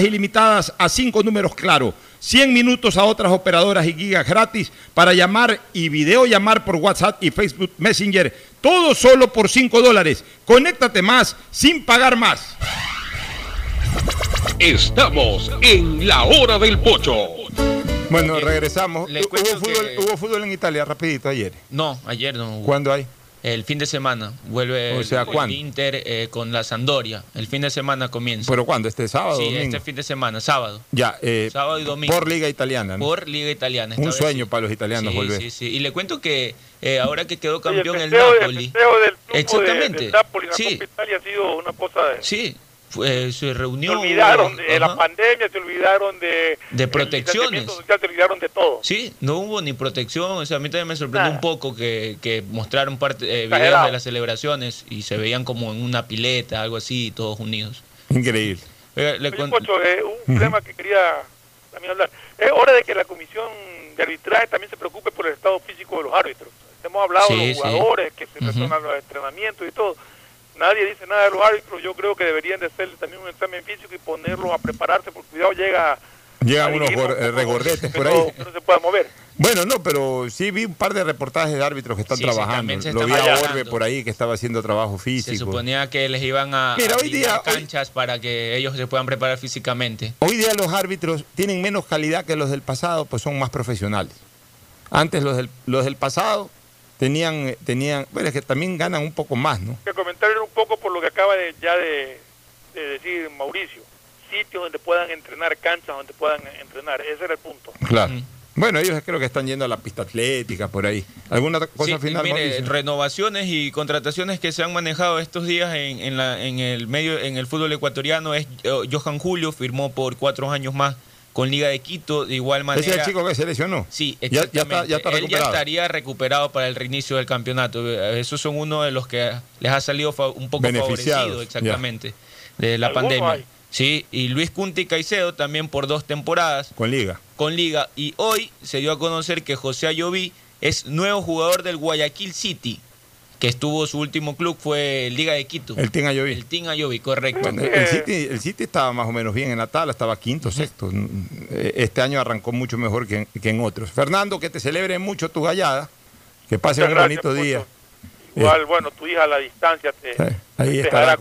ilimitadas a 5 números claro, 100 minutos a otras operadoras y gigas gratis para llamar y videollamar por WhatsApp y Facebook Messenger, todo solo por 5 dólares. Conéctate más sin pagar más. Estamos en la hora del pocho. Bueno, regresamos. ¿Hubo fútbol, que- hubo fútbol en Italia, rapidito, ayer. No, ayer no hubo. ¿Cuándo hay? El fin de semana. Vuelve O sea, el, Inter eh, con la Sandoria. El fin de semana comienza. ¿Pero cuándo? ¿Este sábado Sí, domingo? este fin de semana, sábado. Ya, eh, Sábado y domingo. por Liga Italiana. ¿no? Por Liga Italiana. Un sueño sí. para los italianos Sí, volver. sí, sí. Y le cuento que eh, ahora que quedó campeón el, Napoli. del de- Exactamente. del Napoli la sí, Copa Italia ha sido una cosa de... sí. Fue- se Se reunió. olvidaron de la pandemia, se olvidaron de... De protecciones. social, se olvidaron de todo. Sí, no hubo ni protección. O sea, a mí también me sorprendió Nada. un poco que, que mostraron parte, eh, videos Exagerado. de las celebraciones y se veían como en una pileta, algo así, todos unidos. Increíble. Eh, le Oye, con- Pocho, eh, un tema que quería también hablar. Es hora de que la comisión de arbitraje también se preocupe por el estado físico de los árbitros. Hemos hablado Sí, de los sí. jugadores que se retornan a los entrenamientos y todo. Nadie dice nada de los árbitros. Yo creo que deberían de hacer también un examen físico y ponerlos a prepararse, porque cuidado llega Llegan unos eh, regordetes por no, ahí. que no se pueda mover. Bueno, no, pero sí vi un par de reportajes de árbitros que están Sí, trabajando. se Lo vi a. Orbe por ahí que estaba haciendo trabajo se físico. suponía que les iban a Mira, hoy día- hoy- canchas para que ellos se puedan preparar físicamente. Hoy día los árbitros tienen menos calidad que los del pasado, pues son más profesionales. Antes los del, los del pasado tenían, tenían, bueno, es que también ganan un poco más, ¿no? Que comentar un poco por lo que acaba de, ya de, de decir Mauricio. Sitios donde puedan entrenar, canchas donde puedan entrenar. Ese era el punto. Claro. Bueno, ellos creo que están yendo a la pista atlética por ahí. ¿Alguna cosa Sí, final? mire, Mauricio? renovaciones y contrataciones que se han manejado estos días en, en la- en el medio en el fútbol ecuatoriano es eh, Johan Julio firmó por cuatro años más con Liga de Quito de igual manera. Ese es el chico que se lesionó. Sí, Ya- ya está- exactamente. ya está Él ya estaría recuperado para el reinicio del campeonato. Esos son uno de los que les ha salido un poco favorecido exactamente de la pandemia. hay. Sí, y Luis Cunti Caicedo también por dos temporadas Con Liga. con Liga. Y hoy se dio a conocer que José Ayoví es nuevo jugador del Guayaquil City, que estuvo su último club fue Liga de Quito. El Team Ayoví. El Team Ayoví, correcto. Bueno, el, City, el City estaba más o menos bien en la tabla, estaba quinto, sexto. Eh, Este año arrancó mucho mejor que en, que en otros. Fernando, que te celebre mucho tu gallada, que pase Muchas un gracias, bonito día. Igual, bueno, tu hija a la distancia te, Sí, ahí te estará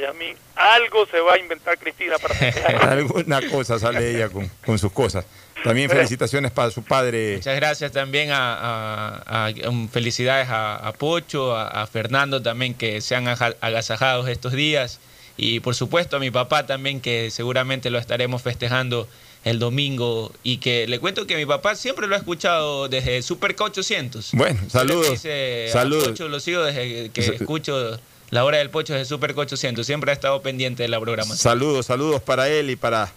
Yasmín. Algo se va a inventar Cristina para. Alguna cosa sale ella con, con sus cosas. También felicitaciones para su padre. Muchas gracias también a, a- a- um, felicidades a, a Pocho, a, Fernando también que se han aja- agasajados estos días y por supuesto a mi papá también que seguramente lo estaremos festejando el domingo y que le cuento que mi papá siempre lo ha escuchado desde Superca 800. Bueno, saludos. dice Saludos. Pocho, lo sigo desde que escucho la hora del Pocho desde Superca 800. Siempre ha estado pendiente de la programación. Saludos, saludos para él y para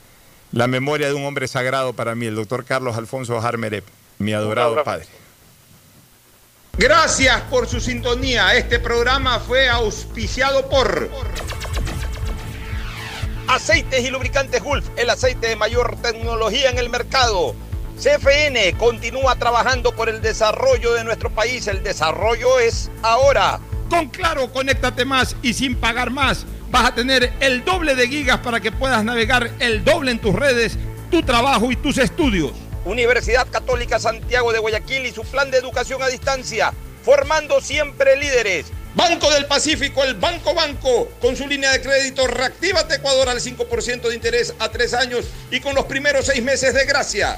la memoria de un hombre sagrado para mí, el doctor Carlos Alfonso Harmerep, mi adorado padre. Gracias por su sintonía. Este programa fue auspiciado por Aceites y lubricantes Gulf, el aceite de mayor tecnología en el mercado. CFN continúa trabajando por el desarrollo de nuestro país. El desarrollo es ahora. Con Claro, conéctate más y sin pagar más. Vas a tener el doble de gigas para que puedas navegar el doble en tus redes, tu trabajo y tus estudios. Universidad Católica Santiago de Guayaquil y su plan de educación a distancia, formando siempre líderes. Banco del Pacífico, el Banco Banco, con su línea de crédito Reactívate Ecuador al 5% de interés a tres años y con los primeros seis meses de gracia.